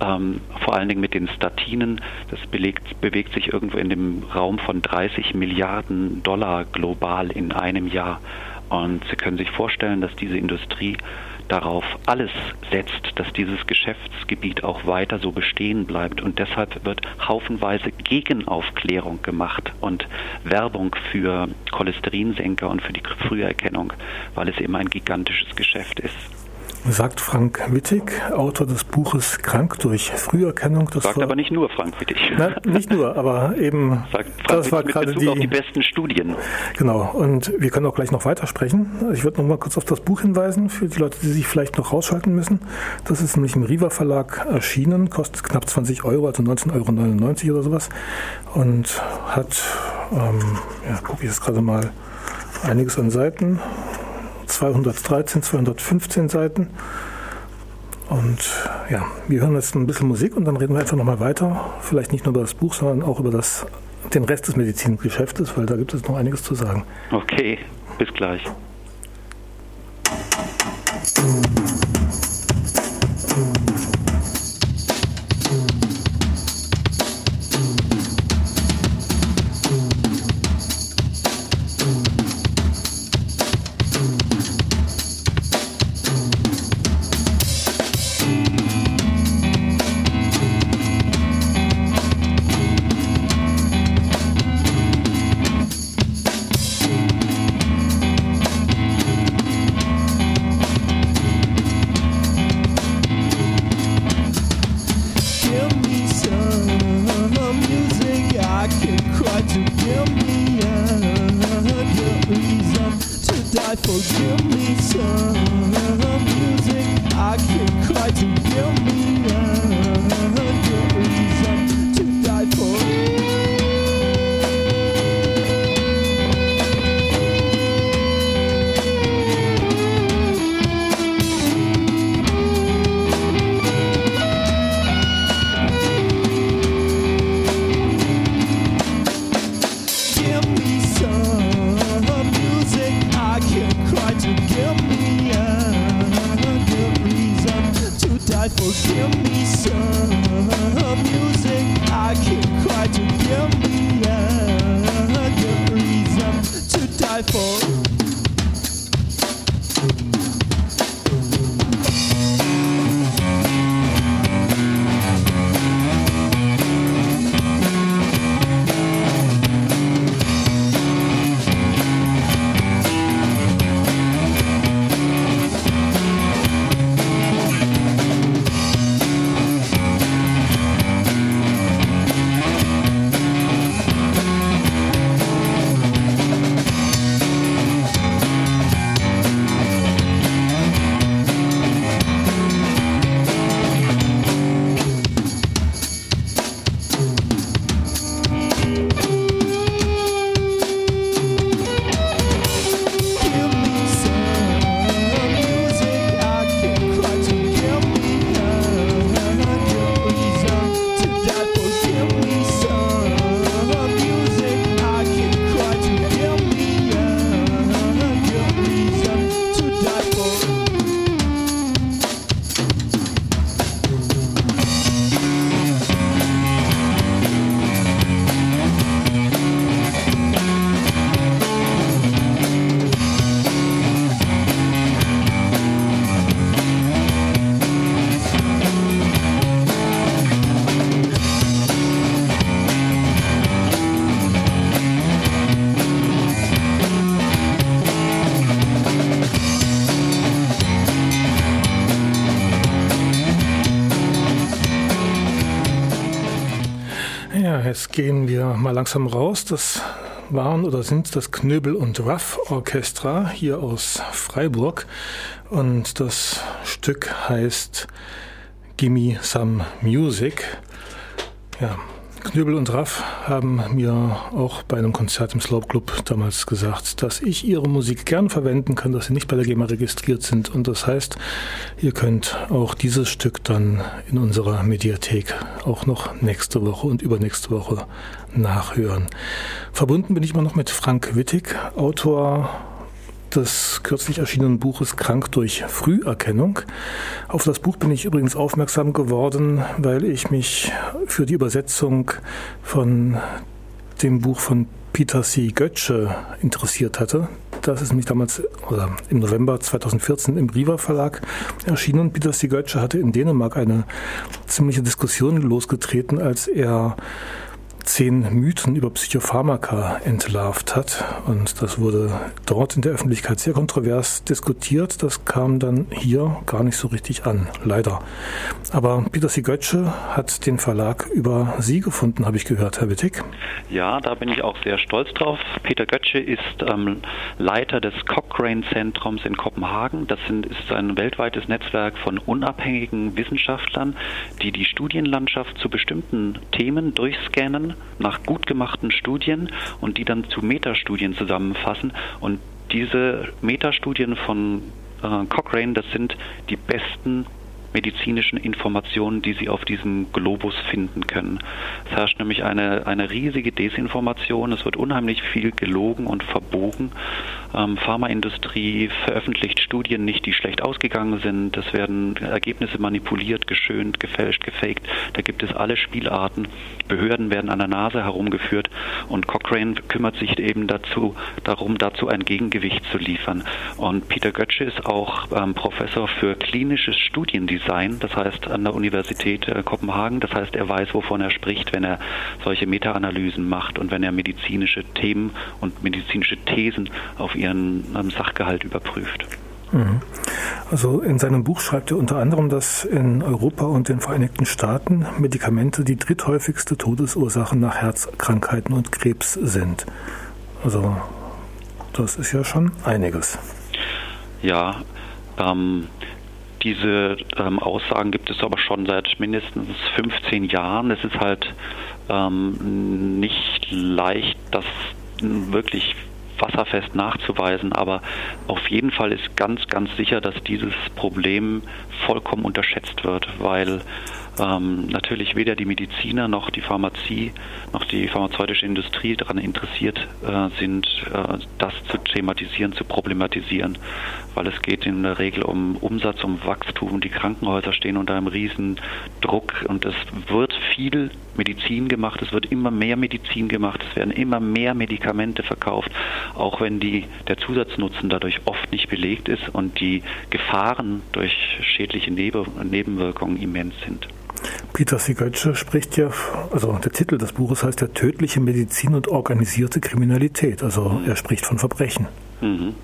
ähm, vor allen Dingen mit den Statinen. Das belegt, bewegt sich irgendwo in dem Raum von 30 Milliarden Dollar global in einem Jahr. Und Sie können sich vorstellen, dass diese Industrie darauf alles setzt, dass dieses Geschäftsgebiet auch weiter so bestehen bleibt. Und deshalb wird haufenweise Gegenaufklärung gemacht und Werbung für Cholesterinsenker und für die Früherkennung, weil es eben ein gigantisches Geschäft ist. Sagt Frank Wittig, Autor des Buches Krank durch Früherkennung. Das sagt aber nicht nur Frank Wittig. Na, nicht nur, aber eben sagt Frank das war gerade die, auf die besten Studien. Genau, und wir können auch gleich noch weitersprechen. Ich würde noch mal kurz auf das Buch hinweisen, für die Leute, die sich vielleicht noch rausschalten müssen. Das ist nämlich im Riva Verlag erschienen, kostet knapp 20 Euro, also 19,99 Euro oder sowas. Und hat, ähm, ja, gucke ich jetzt gerade mal, einiges an Seiten. 213, 215 Seiten. Und ja, wir hören jetzt ein bisschen Musik und dann reden wir einfach nochmal weiter. Vielleicht nicht nur über das Buch, sondern auch über das, den Rest des Medizingeschäftes, weil da gibt es noch einiges zu sagen. Okay, bis gleich. give me some music I can cry to. Give me a reason to die for. Give me some music I can cry to. Give me gehen wir mal langsam raus. Das waren oder sind das Knöbel und Ruff Orchestra hier aus Freiburg. Und das Stück heißt Gimme Some Music. Ja, Knöbel und Raff haben mir auch bei einem Konzert im Slope Club damals gesagt, dass ich ihre Musik gern verwenden kann, dass sie nicht bei der GEMA registriert sind. Und das heißt, ihr könnt auch dieses Stück dann in unserer Mediathek auch noch nächste Woche und übernächste Woche nachhören. Verbunden bin ich immer noch mit Frank Wittig, Autor des kürzlich erschienenen Buches Krank durch Früherkennung. Auf das Buch bin ich übrigens aufmerksam geworden, weil ich mich für die Übersetzung von dem Buch von Peter C. Götzsche interessiert hatte. Das ist nämlich damals oder im November 2014 im Riva Verlag erschienen. Peter C. Götzsche hatte in Dänemark eine ziemliche Diskussion losgetreten, als er zehn Mythen über Psychopharmaka entlarvt hat. Und das wurde dort in der Öffentlichkeit sehr kontrovers diskutiert. Das kam dann hier gar nicht so richtig an, leider. Aber Peter Sigötsche hat den Verlag über Sie gefunden, habe ich gehört, Herr Wittig. Ja, da bin ich auch sehr stolz drauf. Peter Götze ist ähm, Leiter des Cochrane-Zentrums in Kopenhagen. Das sind, ist ein weltweites Netzwerk von unabhängigen Wissenschaftlern, die die Studienlandschaft zu bestimmten Themen durchscannen nach gut gemachten Studien und die dann zu Metastudien zusammenfassen. Und diese Metastudien von äh, Cochrane, das sind die besten medizinischen Informationen, die Sie auf diesem Globus finden können. Es herrscht nämlich eine, eine riesige Desinformation, es wird unheimlich viel gelogen und verbogen. Ähm, Pharmaindustrie veröffentlicht Studien nicht, die schlecht ausgegangen sind. Es werden Ergebnisse manipuliert, geschönt, gefälscht, gefaked. Da gibt es alle Spielarten. Behörden werden an der Nase herumgeführt und Cochrane kümmert sich eben dazu, darum, dazu ein Gegengewicht zu liefern. Und Peter Götzsche ist auch ähm, Professor für klinisches Studiendesign, das heißt an der Universität äh, Kopenhagen. Das heißt, er weiß, wovon er spricht, wenn er solche Meta-Analysen macht und wenn er medizinische Themen und medizinische Thesen auf ihren Sachgehalt überprüft. Mhm. Also in seinem Buch schreibt er unter anderem, dass in Europa und den Vereinigten Staaten Medikamente die dritthäufigste Todesursache nach Herzkrankheiten und Krebs sind. Also das ist ja schon einiges. Ja, ähm, diese ähm, Aussagen gibt es aber schon seit mindestens 15 Jahren. Es ist halt ähm, nicht leicht, das wirklich wasserfest nachzuweisen, aber auf jeden Fall ist ganz, ganz sicher, dass dieses Problem vollkommen unterschätzt wird, weil ähm, natürlich weder die Mediziner noch die Pharmazie noch die pharmazeutische Industrie daran interessiert äh, sind, äh, das zu thematisieren, zu problematisieren, weil es geht in der Regel um Umsatz, um Wachstum. Die Krankenhäuser stehen unter einem riesen Druck und es wird viel Medizin gemacht, es wird immer mehr Medizin gemacht, es werden immer mehr Medikamente verkauft, auch wenn die, der Zusatznutzen dadurch oft nicht belegt ist und die Gefahren durch schädliche Nebenwirkungen immens sind. Peter Sigötsche spricht ja, also der Titel des Buches heißt ja Tödliche Medizin und organisierte Kriminalität. Also er spricht von Verbrechen. Mhm.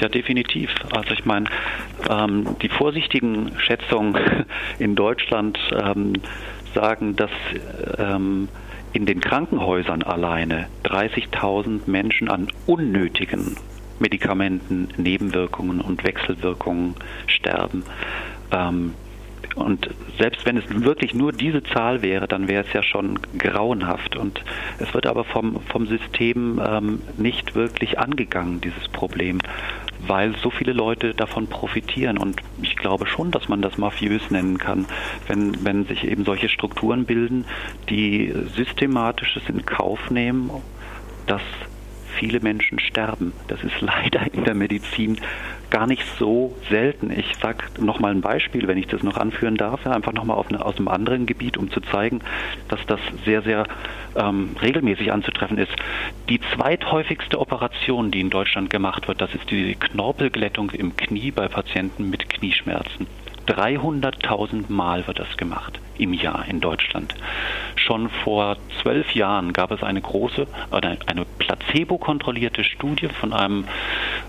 Ja, definitiv. Also ich meine, ähm, die vorsichtigen Schätzungen in Deutschland ähm, sagen, dass ähm, in den Krankenhäusern alleine 30.000 Menschen an unnötigen Medikamenten, Nebenwirkungen und Wechselwirkungen sterben. Ähm, und selbst wenn es wirklich nur diese Zahl wäre, dann wäre es ja schon grauenhaft. Und es wird aber vom, vom System ähm, nicht wirklich angegangen, dieses Problem, weil so viele Leute davon profitieren. Und ich glaube schon, dass man das mafiös nennen kann, wenn, wenn sich eben solche Strukturen bilden, die systematisches in Kauf nehmen, dass viele Menschen sterben. Das ist leider in der Medizin gar nicht so selten. Ich sage nochmal ein Beispiel, wenn ich das noch anführen darf, einfach nochmal aus einem anderen Gebiet, um zu zeigen, dass das sehr, sehr ähm, regelmäßig anzutreffen ist. Die zweithäufigste Operation, die in Deutschland gemacht wird, das ist die Knorpelglättung im Knie bei Patienten mit Knieschmerzen. 300.000 Mal wird das gemacht im Jahr in Deutschland. Schon vor zwölf Jahren gab es eine große, eine placebo-kontrollierte Studie von einem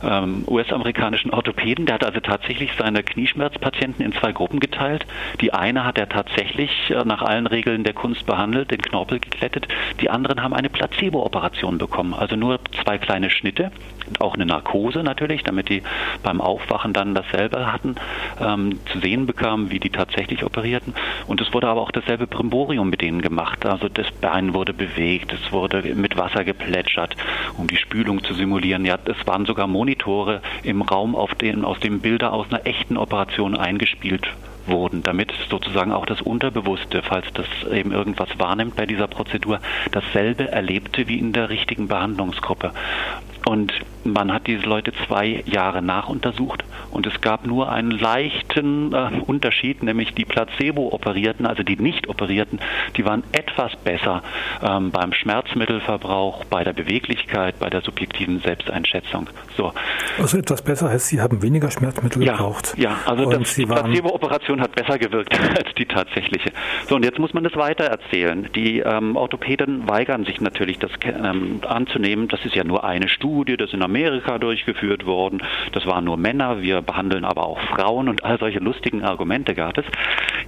ähm, US-amerikanischen Orthopäden. Der hat also tatsächlich seine Knieschmerzpatienten in zwei Gruppen geteilt. Die eine hat er tatsächlich äh, nach allen Regeln der Kunst behandelt, den Knorpel geklettet. Die anderen haben eine Placebo-Operation bekommen, also nur zwei kleine Schnitte, auch eine Narkose natürlich, damit die beim Aufwachen dann dasselbe hatten, ähm, zu sehen bekamen, wie die tatsächlich operierten. Und es wurde aber auch dasselbe Brimborium mit denen gemacht. Also das Bein wurde bewegt, es wurde mit Wasser geplätschert, um die Spülung zu simulieren. Ja, es waren sogar Monitore im Raum, auf den, aus dem Bilder aus einer echten Operation eingespielt wurden, damit sozusagen auch das Unterbewusste, falls das eben irgendwas wahrnimmt bei dieser Prozedur, dasselbe erlebte wie in der richtigen Behandlungsgruppe. Und man hat diese Leute zwei Jahre nachuntersucht und es gab nur einen leichten äh, Unterschied, nämlich die Placebo-Operierten, also die nicht operierten, die waren etwas besser ähm, beim Schmerzmittelverbrauch, bei der Beweglichkeit, bei der subjektiven Selbsteinschätzung. So, Also etwas besser heißt, Sie haben weniger Schmerzmittel ja, gebraucht. Ja, also und das, die Placebo-Operation hat besser gewirkt als die tatsächliche. So, und jetzt muss man das weiter erzählen. Die ähm, Orthopäden weigern sich natürlich, das ähm, anzunehmen. Das ist ja nur eine Studie, das ist in Amerika durchgeführt worden. Das waren nur Männer, wir behandeln aber auch Frauen und all solche lustigen Argumente gab es.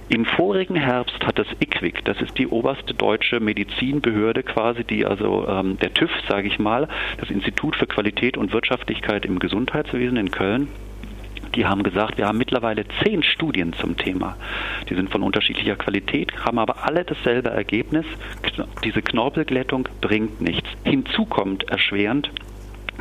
Im vorigen Herbst hat das IQWIC, das ist die oberste deutsche Medizinbehörde quasi, die also ähm, der TÜV, sage ich mal, das Institut für Qualität und Wirtschaftlichkeit im Gesundheitswesen in Köln, die haben gesagt, wir haben mittlerweile zehn Studien zum Thema. Die sind von unterschiedlicher Qualität, haben aber alle dasselbe Ergebnis. Diese Knorpelglättung bringt nichts. Hinzu kommt erschwerend,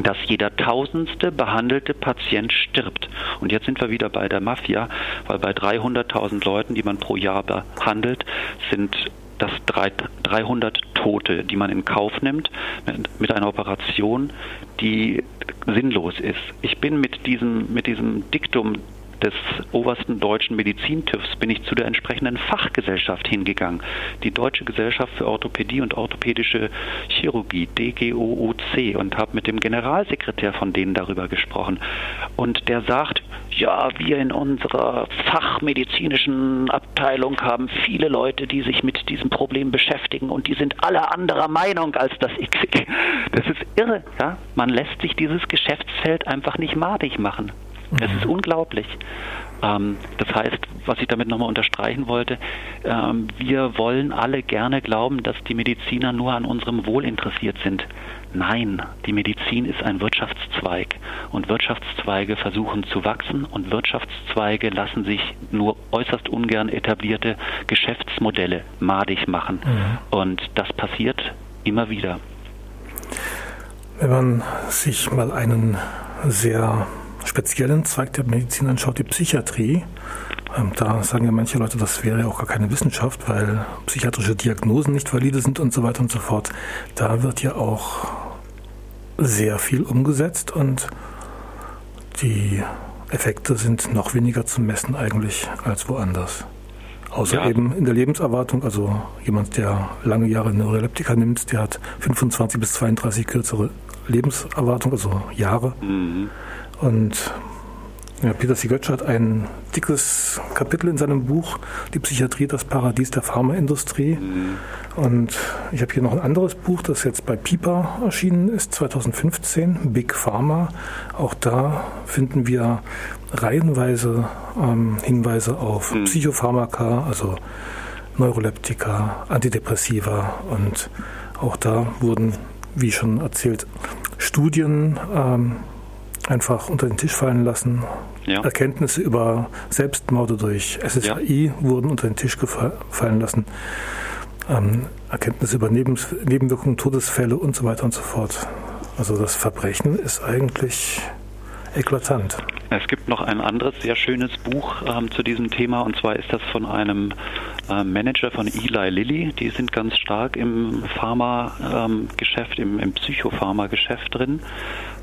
dass jeder tausendste behandelte Patient stirbt. Und jetzt sind wir wieder bei der Mafia, weil bei 300.000 Leuten, die man pro Jahr behandelt, sind das 300 Tote, die man in Kauf nimmt mit einer Operation, die sinnlos ist. Ich bin mit diesem, mit diesem Diktum des obersten deutschen Medizintüvs bin ich zu der entsprechenden Fachgesellschaft hingegangen, die Deutsche Gesellschaft für Orthopädie und Orthopädische Chirurgie, DGOOC, und habe mit dem Generalsekretär von denen darüber gesprochen. Und der sagt, ja, wir in unserer fachmedizinischen Abteilung haben viele Leute, die sich mit diesem Problem beschäftigen und die sind alle anderer Meinung als das IQWIC. Das ist irre. Ja? Man lässt sich dieses Geschäftsfeld einfach nicht madig machen. Es ist unglaublich. Ähm, das heißt, was ich damit nochmal unterstreichen wollte, ähm, wir wollen alle gerne glauben, dass die Mediziner nur an unserem Wohl interessiert sind. Nein, die Medizin ist ein Wirtschaftszweig und Wirtschaftszweige versuchen zu wachsen und Wirtschaftszweige lassen sich nur äußerst ungern etablierte Geschäftsmodelle madig machen. Mhm. Und das passiert immer wieder. Wenn man sich mal einen sehr speziellen Zweig der Medizin anschaut, die Psychiatrie, ähm, da sagen ja manche Leute, das wäre ja auch gar keine Wissenschaft, weil psychiatrische Diagnosen nicht valide sind und so weiter und so fort. Da wird ja auch sehr viel umgesetzt und die Effekte sind noch weniger zu messen eigentlich als woanders. Außer ja. eben in der Lebenserwartung, also jemand, der lange Jahre Neuroleptika nimmt, der hat 25 bis 32 kürzere Lebenserwartung, also Jahre. Mhm. Und ja, Peter Sigötsch hat ein dickes Kapitel in seinem Buch Die Psychiatrie, das Paradies der Pharmaindustrie. Mhm. Und ich habe hier noch ein anderes Buch, das jetzt bei Pipa erschienen ist, 2015, Big Pharma. Auch da finden wir reihenweise ähm, Hinweise auf mhm. Psychopharmaka, also Neuroleptika, Antidepressiva. Und auch da wurden, wie schon erzählt, Studien ähm, einfach unter den Tisch fallen lassen. Ja. Erkenntnisse über Selbstmorde durch SSRI ja. wurden unter den Tisch fallen lassen. Ähm, Erkenntnisse über Nebens Nebenwirkungen, Todesfälle und so weiter und so fort. Also das Verbrechen ist eigentlich eklatant. Es gibt noch ein anderes sehr schönes Buch ähm, zu diesem Thema und zwar ist das von einem äh, Manager von Eli Lilly. Die sind ganz stark im Pharma-Geschäft, ähm, im, im Psychopharma-Geschäft drin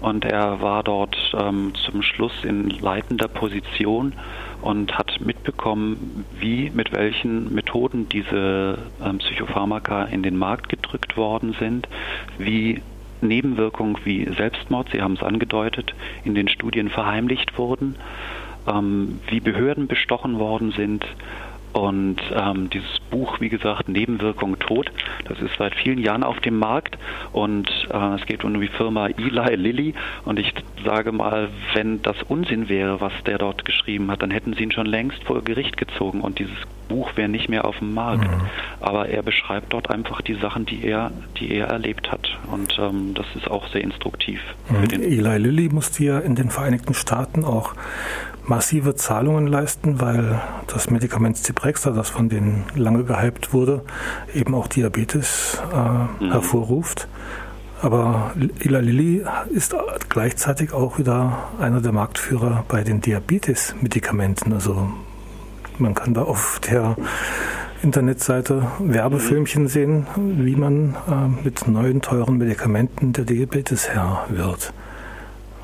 und er war dort ähm, zum Schluss in leitender Position und hat mitbekommen, wie, mit welchen Methoden diese ähm, Psychopharmaka in den Markt gedrückt worden sind, wie Nebenwirkungen wie Selbstmord, Sie haben es angedeutet, in den Studien verheimlicht wurden, ähm, wie Behörden bestochen worden sind und ähm, dieses Buch, wie gesagt, Nebenwirkung Tod, das ist seit vielen Jahren auf dem Markt und äh, es geht um die Firma Eli Lilly und ich sage mal, wenn das Unsinn wäre, was der dort geschrieben hat, dann hätten sie ihn schon längst vor Gericht gezogen und dieses Buch wäre nicht mehr auf dem Markt. Mhm. Aber er beschreibt dort einfach die Sachen, die er, die er erlebt hat und ähm, das ist auch sehr instruktiv. Mhm. Eli Lilly musste ja in den Vereinigten Staaten auch massive Zahlungen leisten, weil das Medikament Ciprexa, das von denen lange gehypt wurde, eben auch Diabetes äh, mhm. hervorruft. Aber Ila Lilly ist gleichzeitig auch wieder einer der Marktführer bei den Diabetes-Medikamenten. Also man kann da auf der Internetseite Werbefilmchen sehen, wie man äh, mit neuen teuren Medikamenten der Diabetes Herr wird.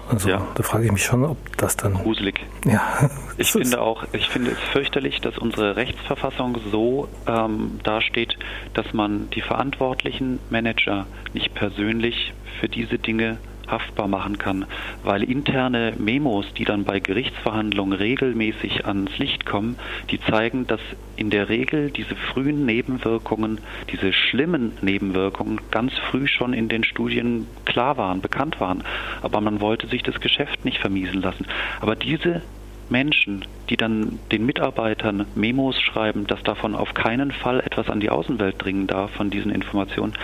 Also ja. da frage ich mich schon, ob das dann. Gruselig. Ja. Ich finde auch, ich finde es fürchterlich, dass unsere Rechtsverfassung so ähm, dasteht, dass man die verantwortlichen Manager nicht persönlich für diese Dinge haftbar machen kann, weil interne Memos, die dann bei Gerichtsverhandlungen regelmäßig ans Licht kommen, die zeigen, dass in der Regel diese frühen Nebenwirkungen, diese schlimmen Nebenwirkungen ganz früh schon in den Studien klar waren, bekannt waren. Aber man wollte sich das Geschäft nicht vermiesen lassen. Aber diese Menschen, die dann den Mitarbeitern Memos schreiben, dass davon auf keinen Fall etwas an die Außenwelt dringen darf von diesen Informationen,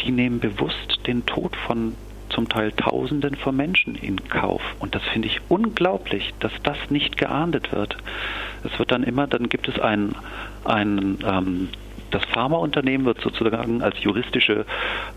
die nehmen bewusst den Tod von zum Teil Tausenden von Menschen in Kauf. Und das finde ich unglaublich, dass das nicht geahndet wird. Es wird dann immer, dann gibt es einen, einen ähm, das Pharmaunternehmen wird sozusagen als juristische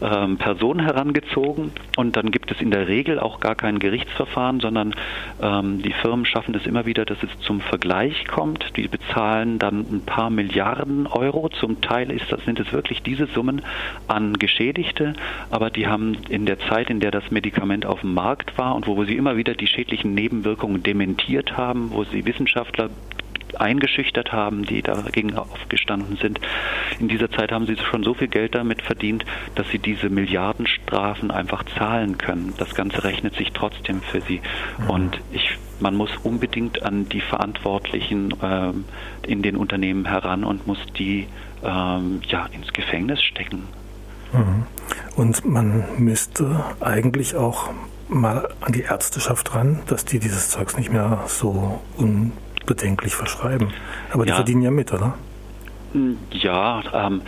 ähm, Person herangezogen und dann gibt es in der Regel auch gar kein Gerichtsverfahren, sondern ähm, die Firmen schaffen es immer wieder, dass es zum Vergleich kommt. Die bezahlen dann ein paar Milliarden Euro. Zum Teil ist das, sind es wirklich diese Summen an Geschädigte, aber die haben in der Zeit, in der das Medikament auf dem Markt war und wo sie immer wieder die schädlichen Nebenwirkungen dementiert haben, wo sie Wissenschaftler eingeschüchtert haben, die dagegen aufgestanden sind. In dieser Zeit haben sie schon so viel Geld damit verdient, dass sie diese Milliardenstrafen einfach zahlen können. Das Ganze rechnet sich trotzdem für sie. Mhm. Und ich, man muss unbedingt an die Verantwortlichen ähm, in den Unternehmen heran und muss die ähm, ja, ins Gefängnis stecken. Mhm. Und man müsste eigentlich auch mal an die Ärzteschaft ran, dass die dieses Zeugs nicht mehr so un bedenklich verschreiben. Aber die ja. verdienen ja mit, oder? Ja, ähm,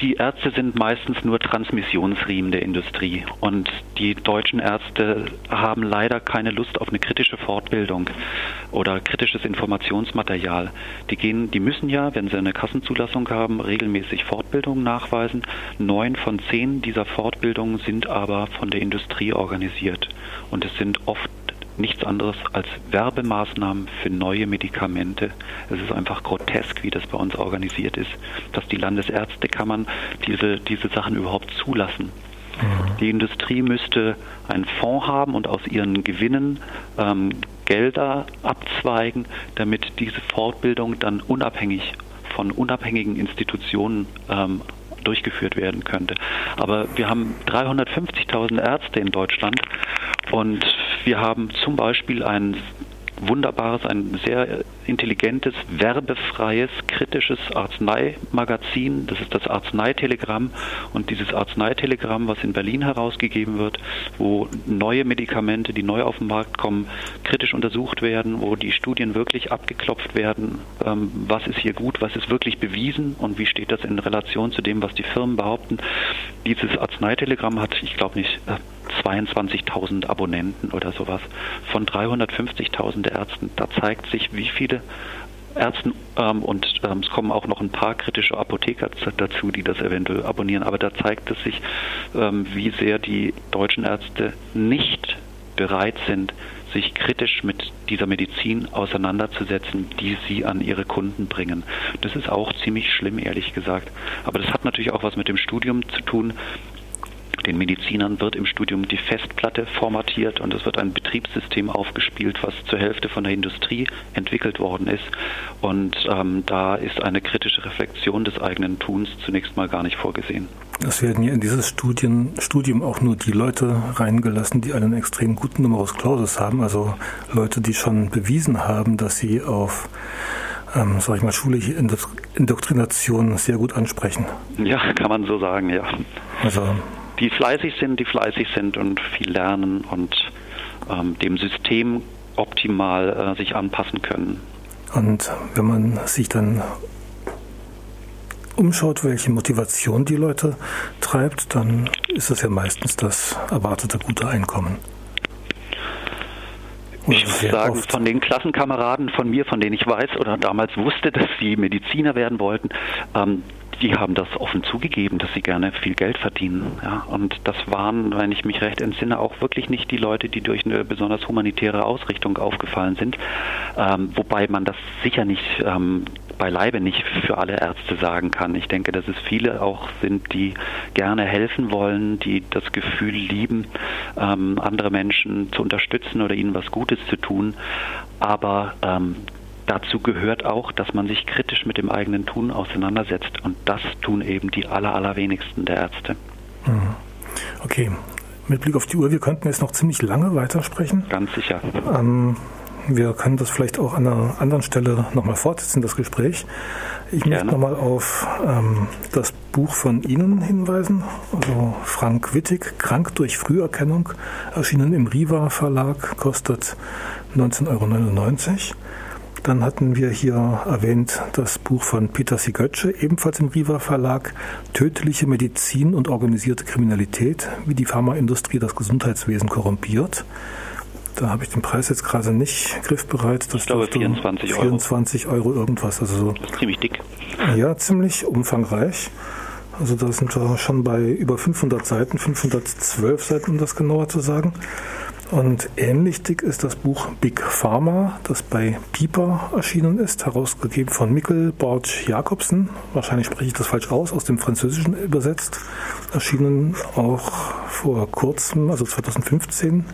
die Ärzte sind meistens nur Transmissionsriemen der Industrie und die deutschen Ärzte haben leider keine Lust auf eine kritische Fortbildung oder kritisches Informationsmaterial. Die gehen, die müssen ja, wenn sie eine Kassenzulassung haben, regelmäßig Fortbildungen nachweisen. Neun von zehn dieser Fortbildungen sind aber von der Industrie organisiert und es sind oft nichts anderes als Werbemaßnahmen für neue Medikamente. Es ist einfach grotesk, wie das bei uns organisiert ist, dass die Landesärztekammern diese, diese Sachen überhaupt zulassen. Mhm. Die Industrie müsste einen Fonds haben und aus ihren Gewinnen ähm, Gelder abzweigen, damit diese Fortbildung dann unabhängig von unabhängigen Institutionen ähm, durchgeführt werden könnte. Aber wir haben 350.000 Ärzte in Deutschland und wir haben zum Beispiel ein wunderbares, ein sehr intelligentes, werbefreies, kritisches Arzneimagazin. Das ist das Arzneitelegramm. Und dieses Arzneitelegramm, was in Berlin herausgegeben wird, wo neue Medikamente, die neu auf den Markt kommen, kritisch untersucht werden, wo die Studien wirklich abgeklopft werden, ähm, was ist hier gut, was ist wirklich bewiesen und wie steht das in Relation zu dem, was die Firmen behaupten. Dieses Arzneitelegramm hat, ich glaube nicht, 22.000 äh, Abonnenten oder sowas von 350.000 Ärzten. Da zeigt sich, wie viele Ärzten ähm, und ähm, es kommen auch noch ein paar kritische Apotheker dazu, die das eventuell abonnieren. Aber da zeigt es sich, ähm, wie sehr die deutschen Ärzte nicht bereit sind, sich kritisch mit dieser Medizin auseinanderzusetzen, die sie an ihre Kunden bringen. Das ist auch ziemlich schlimm, ehrlich gesagt. Aber das hat natürlich auch was mit dem Studium zu tun. Den Medizinern wird im Studium die Festplatte formatiert und es wird ein Betriebssystem aufgespielt, was zur Hälfte von der Industrie entwickelt worden ist. Und ähm, da ist eine kritische Reflexion des eigenen Tuns zunächst mal gar nicht vorgesehen. Es werden ja in dieses Studien, Studium auch nur die Leute reingelassen, die einen extrem guten Numerus Clausus haben, also Leute, die schon bewiesen haben, dass sie auf ähm, sag ich mal, schulische Indoktrination sehr gut ansprechen. Ja, kann man so sagen, ja. Also die fleißig sind, die fleißig sind und viel lernen und ähm, dem System optimal äh, sich anpassen können. Und wenn man sich dann umschaut, welche Motivation die Leute treibt, dann ist es ja meistens das erwartete gute Einkommen. ich muss sagen, oft. von den Klassenkameraden von mir, von denen ich weiß oder damals wusste, dass sie Mediziner werden wollten, ähm, die haben das offen zugegeben, dass sie gerne viel Geld verdienen. Ja, und das waren, wenn ich mich recht entsinne, auch wirklich nicht die Leute, die durch eine besonders humanitäre Ausrichtung aufgefallen sind. Ähm, wobei man das sicher nicht ähm, beileibe nicht für alle Ärzte sagen kann. Ich denke, dass es viele auch sind, die gerne helfen wollen, die das Gefühl lieben, ähm, andere Menschen zu unterstützen oder ihnen was Gutes zu tun. Aber ähm, dazu gehört auch, dass man sich kritisch mit dem eigenen Tun auseinandersetzt. Und das tun eben die aller, allerwenigsten der Ärzte. Mhm. Okay. Mit Blick auf die Uhr, wir könnten jetzt noch ziemlich lange weitersprechen. Ganz sicher. Ähm, wir können das vielleicht auch an einer anderen Stelle nochmal fortsetzen, das Gespräch. Ich Gerne. möchte nochmal auf ähm, das Buch von Ihnen hinweisen. Also Frank Wittig, Krank durch Früherkennung, erschienen im Riva Verlag, kostet 19,99 Euro. Dann hatten wir hier erwähnt das Buch von Peter Sigötsche, ebenfalls im Riva Verlag, Tödliche Medizin und organisierte Kriminalität, wie die Pharmaindustrie das Gesundheitswesen korrumpiert. Da habe ich den Preis jetzt gerade nicht griffbereit. Das ich glaube 24 Euro. 24 Euro irgendwas. Also so. ziemlich dick. Ja, ziemlich umfangreich. Also da sind wir schon bei über 500 Seiten, 512 Seiten, um das genauer zu sagen. Und ähnlich dick ist das Buch Big Pharma, das bei Piper erschienen ist, herausgegeben von Mikkel Borch Jakobsen. Wahrscheinlich spreche ich das falsch aus, aus dem Französischen übersetzt. Erschienen auch vor kurzem, also 2015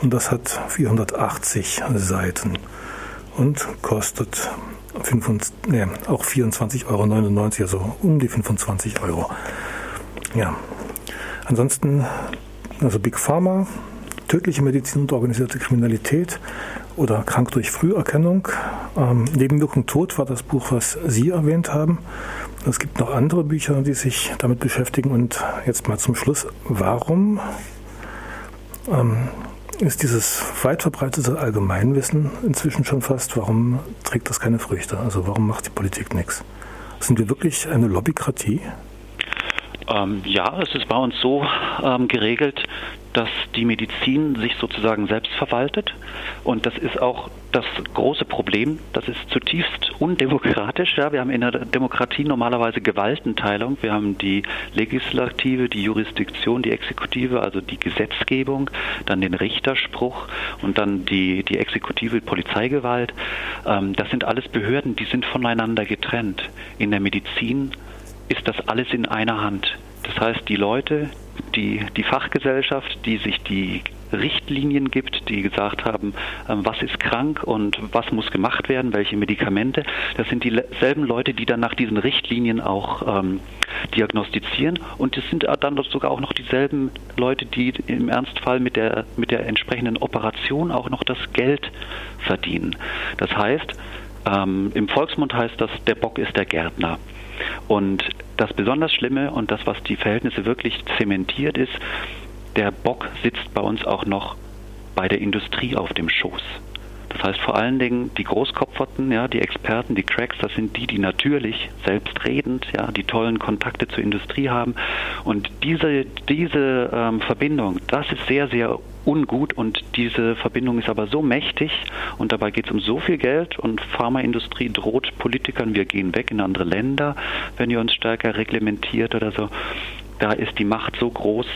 und das hat 480 Seiten und kostet 25, nee, auch 24,99 Euro, also um die 25 Euro. Ja. Ansonsten, also Big Pharma, tödliche Medizin und organisierte Kriminalität oder krank durch Früherkennung. Ähm, Nebenwirkung Tod war das Buch, was Sie erwähnt haben. Es gibt noch andere Bücher, die sich damit beschäftigen. Und jetzt mal zum Schluss, warum ähm, ist dieses weit verbreitete Allgemeinwissen inzwischen schon fast, warum trägt das keine Früchte? Also warum macht die Politik nichts? Sind wir wirklich eine Lobbykratie? Ähm, ja, es ist bei uns so ähm, geregelt, dass die Medizin sich sozusagen selbst verwaltet. Und das ist auch das große Problem. Das ist zutiefst undemokratisch. Ja, wir haben in der Demokratie normalerweise Gewaltenteilung. Wir haben die Legislative, die Jurisdiktion, die Exekutive, also die Gesetzgebung, dann den Richterspruch und dann die, die Exekutive Polizeigewalt. Ähm, das sind alles Behörden, die sind voneinander getrennt. In der Medizin ist das alles in einer Hand. Das heißt, die Leute, die, die Fachgesellschaft, die sich die Richtlinien gibt, die gesagt haben, ähm, was ist krank und was muss gemacht werden, welche Medikamente. Das sind dieselben Leute, die dann nach diesen Richtlinien auch ähm, diagnostizieren und es sind dann sogar auch noch dieselben Leute, die im Ernstfall mit der, mit der entsprechenden Operation auch noch das Geld verdienen. Das heißt, ähm, im Volksmund heißt das, der Bock ist der Gärtner. Und das besonders Schlimme und das, was die Verhältnisse wirklich zementiert ist, der Bock sitzt bei uns auch noch bei der Industrie auf dem Schoß. Das heißt vor allen Dingen die Großkopferten, ja, die Experten, die Cracks, das sind die, die natürlich selbstredend, ja, die tollen Kontakte zur Industrie haben. Und diese, diese ähm, Verbindung, das ist sehr, sehr ungut und diese Verbindung ist aber so mächtig und dabei geht es um so viel Geld und Pharmaindustrie droht Politikern, wir gehen weg in andere Länder, wenn ihr uns stärker reglementiert oder so. Da ist die Macht so groß,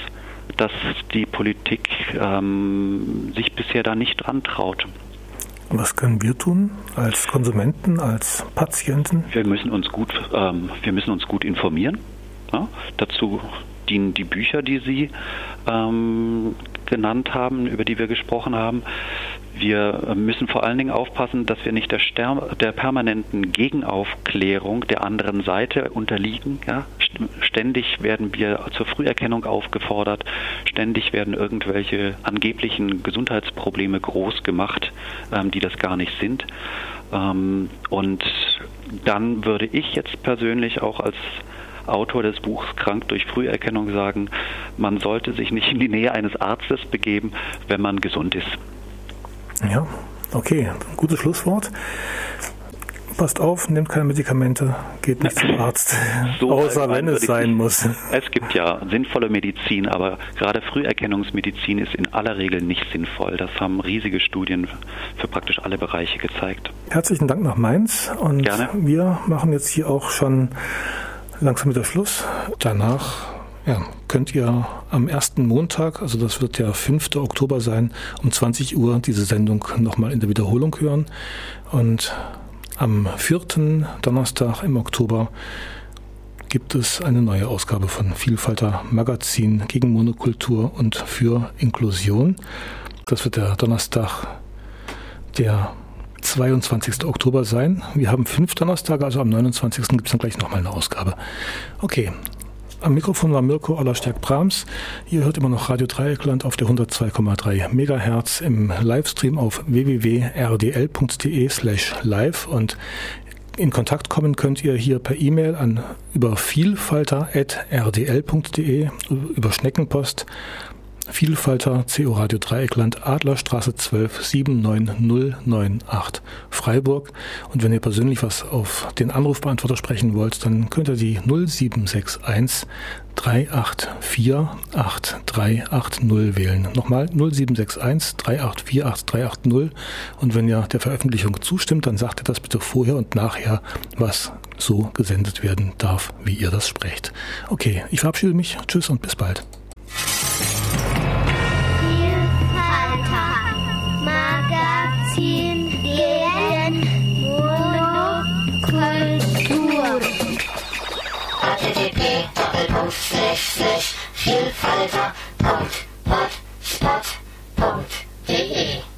dass die Politik ähm, sich bisher da nicht dran traut. Was können wir tun als Konsumenten, als Patienten? Wir müssen uns gut, ähm, wir müssen uns gut informieren. Ja? Dazu dienen die Bücher, die Sie ähm, genannt haben, über die wir gesprochen haben. Wir müssen vor allen Dingen aufpassen, dass wir nicht der, der permanenten Gegenaufklärung der anderen Seite unterliegen. Ja? Ständig werden wir zur Früherkennung aufgefordert, ständig werden irgendwelche angeblichen Gesundheitsprobleme groß gemacht, ähm, die das gar nicht sind. Ähm, und dann würde ich jetzt persönlich auch als Autor des Buchs Krank durch Früherkennung sagen, man sollte sich nicht in die Nähe eines Arztes begeben, wenn man gesund ist. Ja, okay, gutes Schlusswort. Passt auf, nehmt keine Medikamente, geht nicht zum Arzt, so außer wenn es sein muss. Es gibt ja sinnvolle Medizin, aber gerade Früherkennungsmedizin ist in aller Regel nicht sinnvoll. Das haben riesige Studien für praktisch alle Bereiche gezeigt. Herzlichen Dank nach Mainz und Gerne. wir machen jetzt hier auch schon langsam wieder Schluss. Danach ja, könnt ihr am ersten Montag, also das wird der 5. Oktober sein, um 20 Uhr diese Sendung nochmal in der Wiederholung hören. Und am 4. Donnerstag im Oktober gibt es eine neue Ausgabe von Vielfalter Magazin gegen Monokultur und für Inklusion. Das wird der Donnerstag, der 22. Oktober sein. Wir haben fünf Donnerstage, also am 29. gibt es dann gleich nochmal eine Ausgabe. Okay, Am Mikrofon war Mirko Allerstärk-Brahms. Ihr hört immer noch Radio Dreieckland auf der 102,3 Megahertz im Livestream auf www.rdl.de slash live und in Kontakt kommen könnt ihr hier per E-Mail an über vielfalter.rdl.de, über Schneckenpost Vielfalter CO Radio Dreieckland Adlerstraße 12 79098 Freiburg. Und wenn ihr persönlich was auf den Anrufbeantworter sprechen wollt, dann könnt ihr die 0761 384 8380 wählen. Nochmal 0761 384 8380. Und wenn ihr der Veröffentlichung zustimmt, dann sagt ihr das bitte vorher und nachher, was so gesendet werden darf, wie ihr das sprecht. Okay, ich verabschiede mich. Tschüss und bis bald. slash Vielfalter.podcast.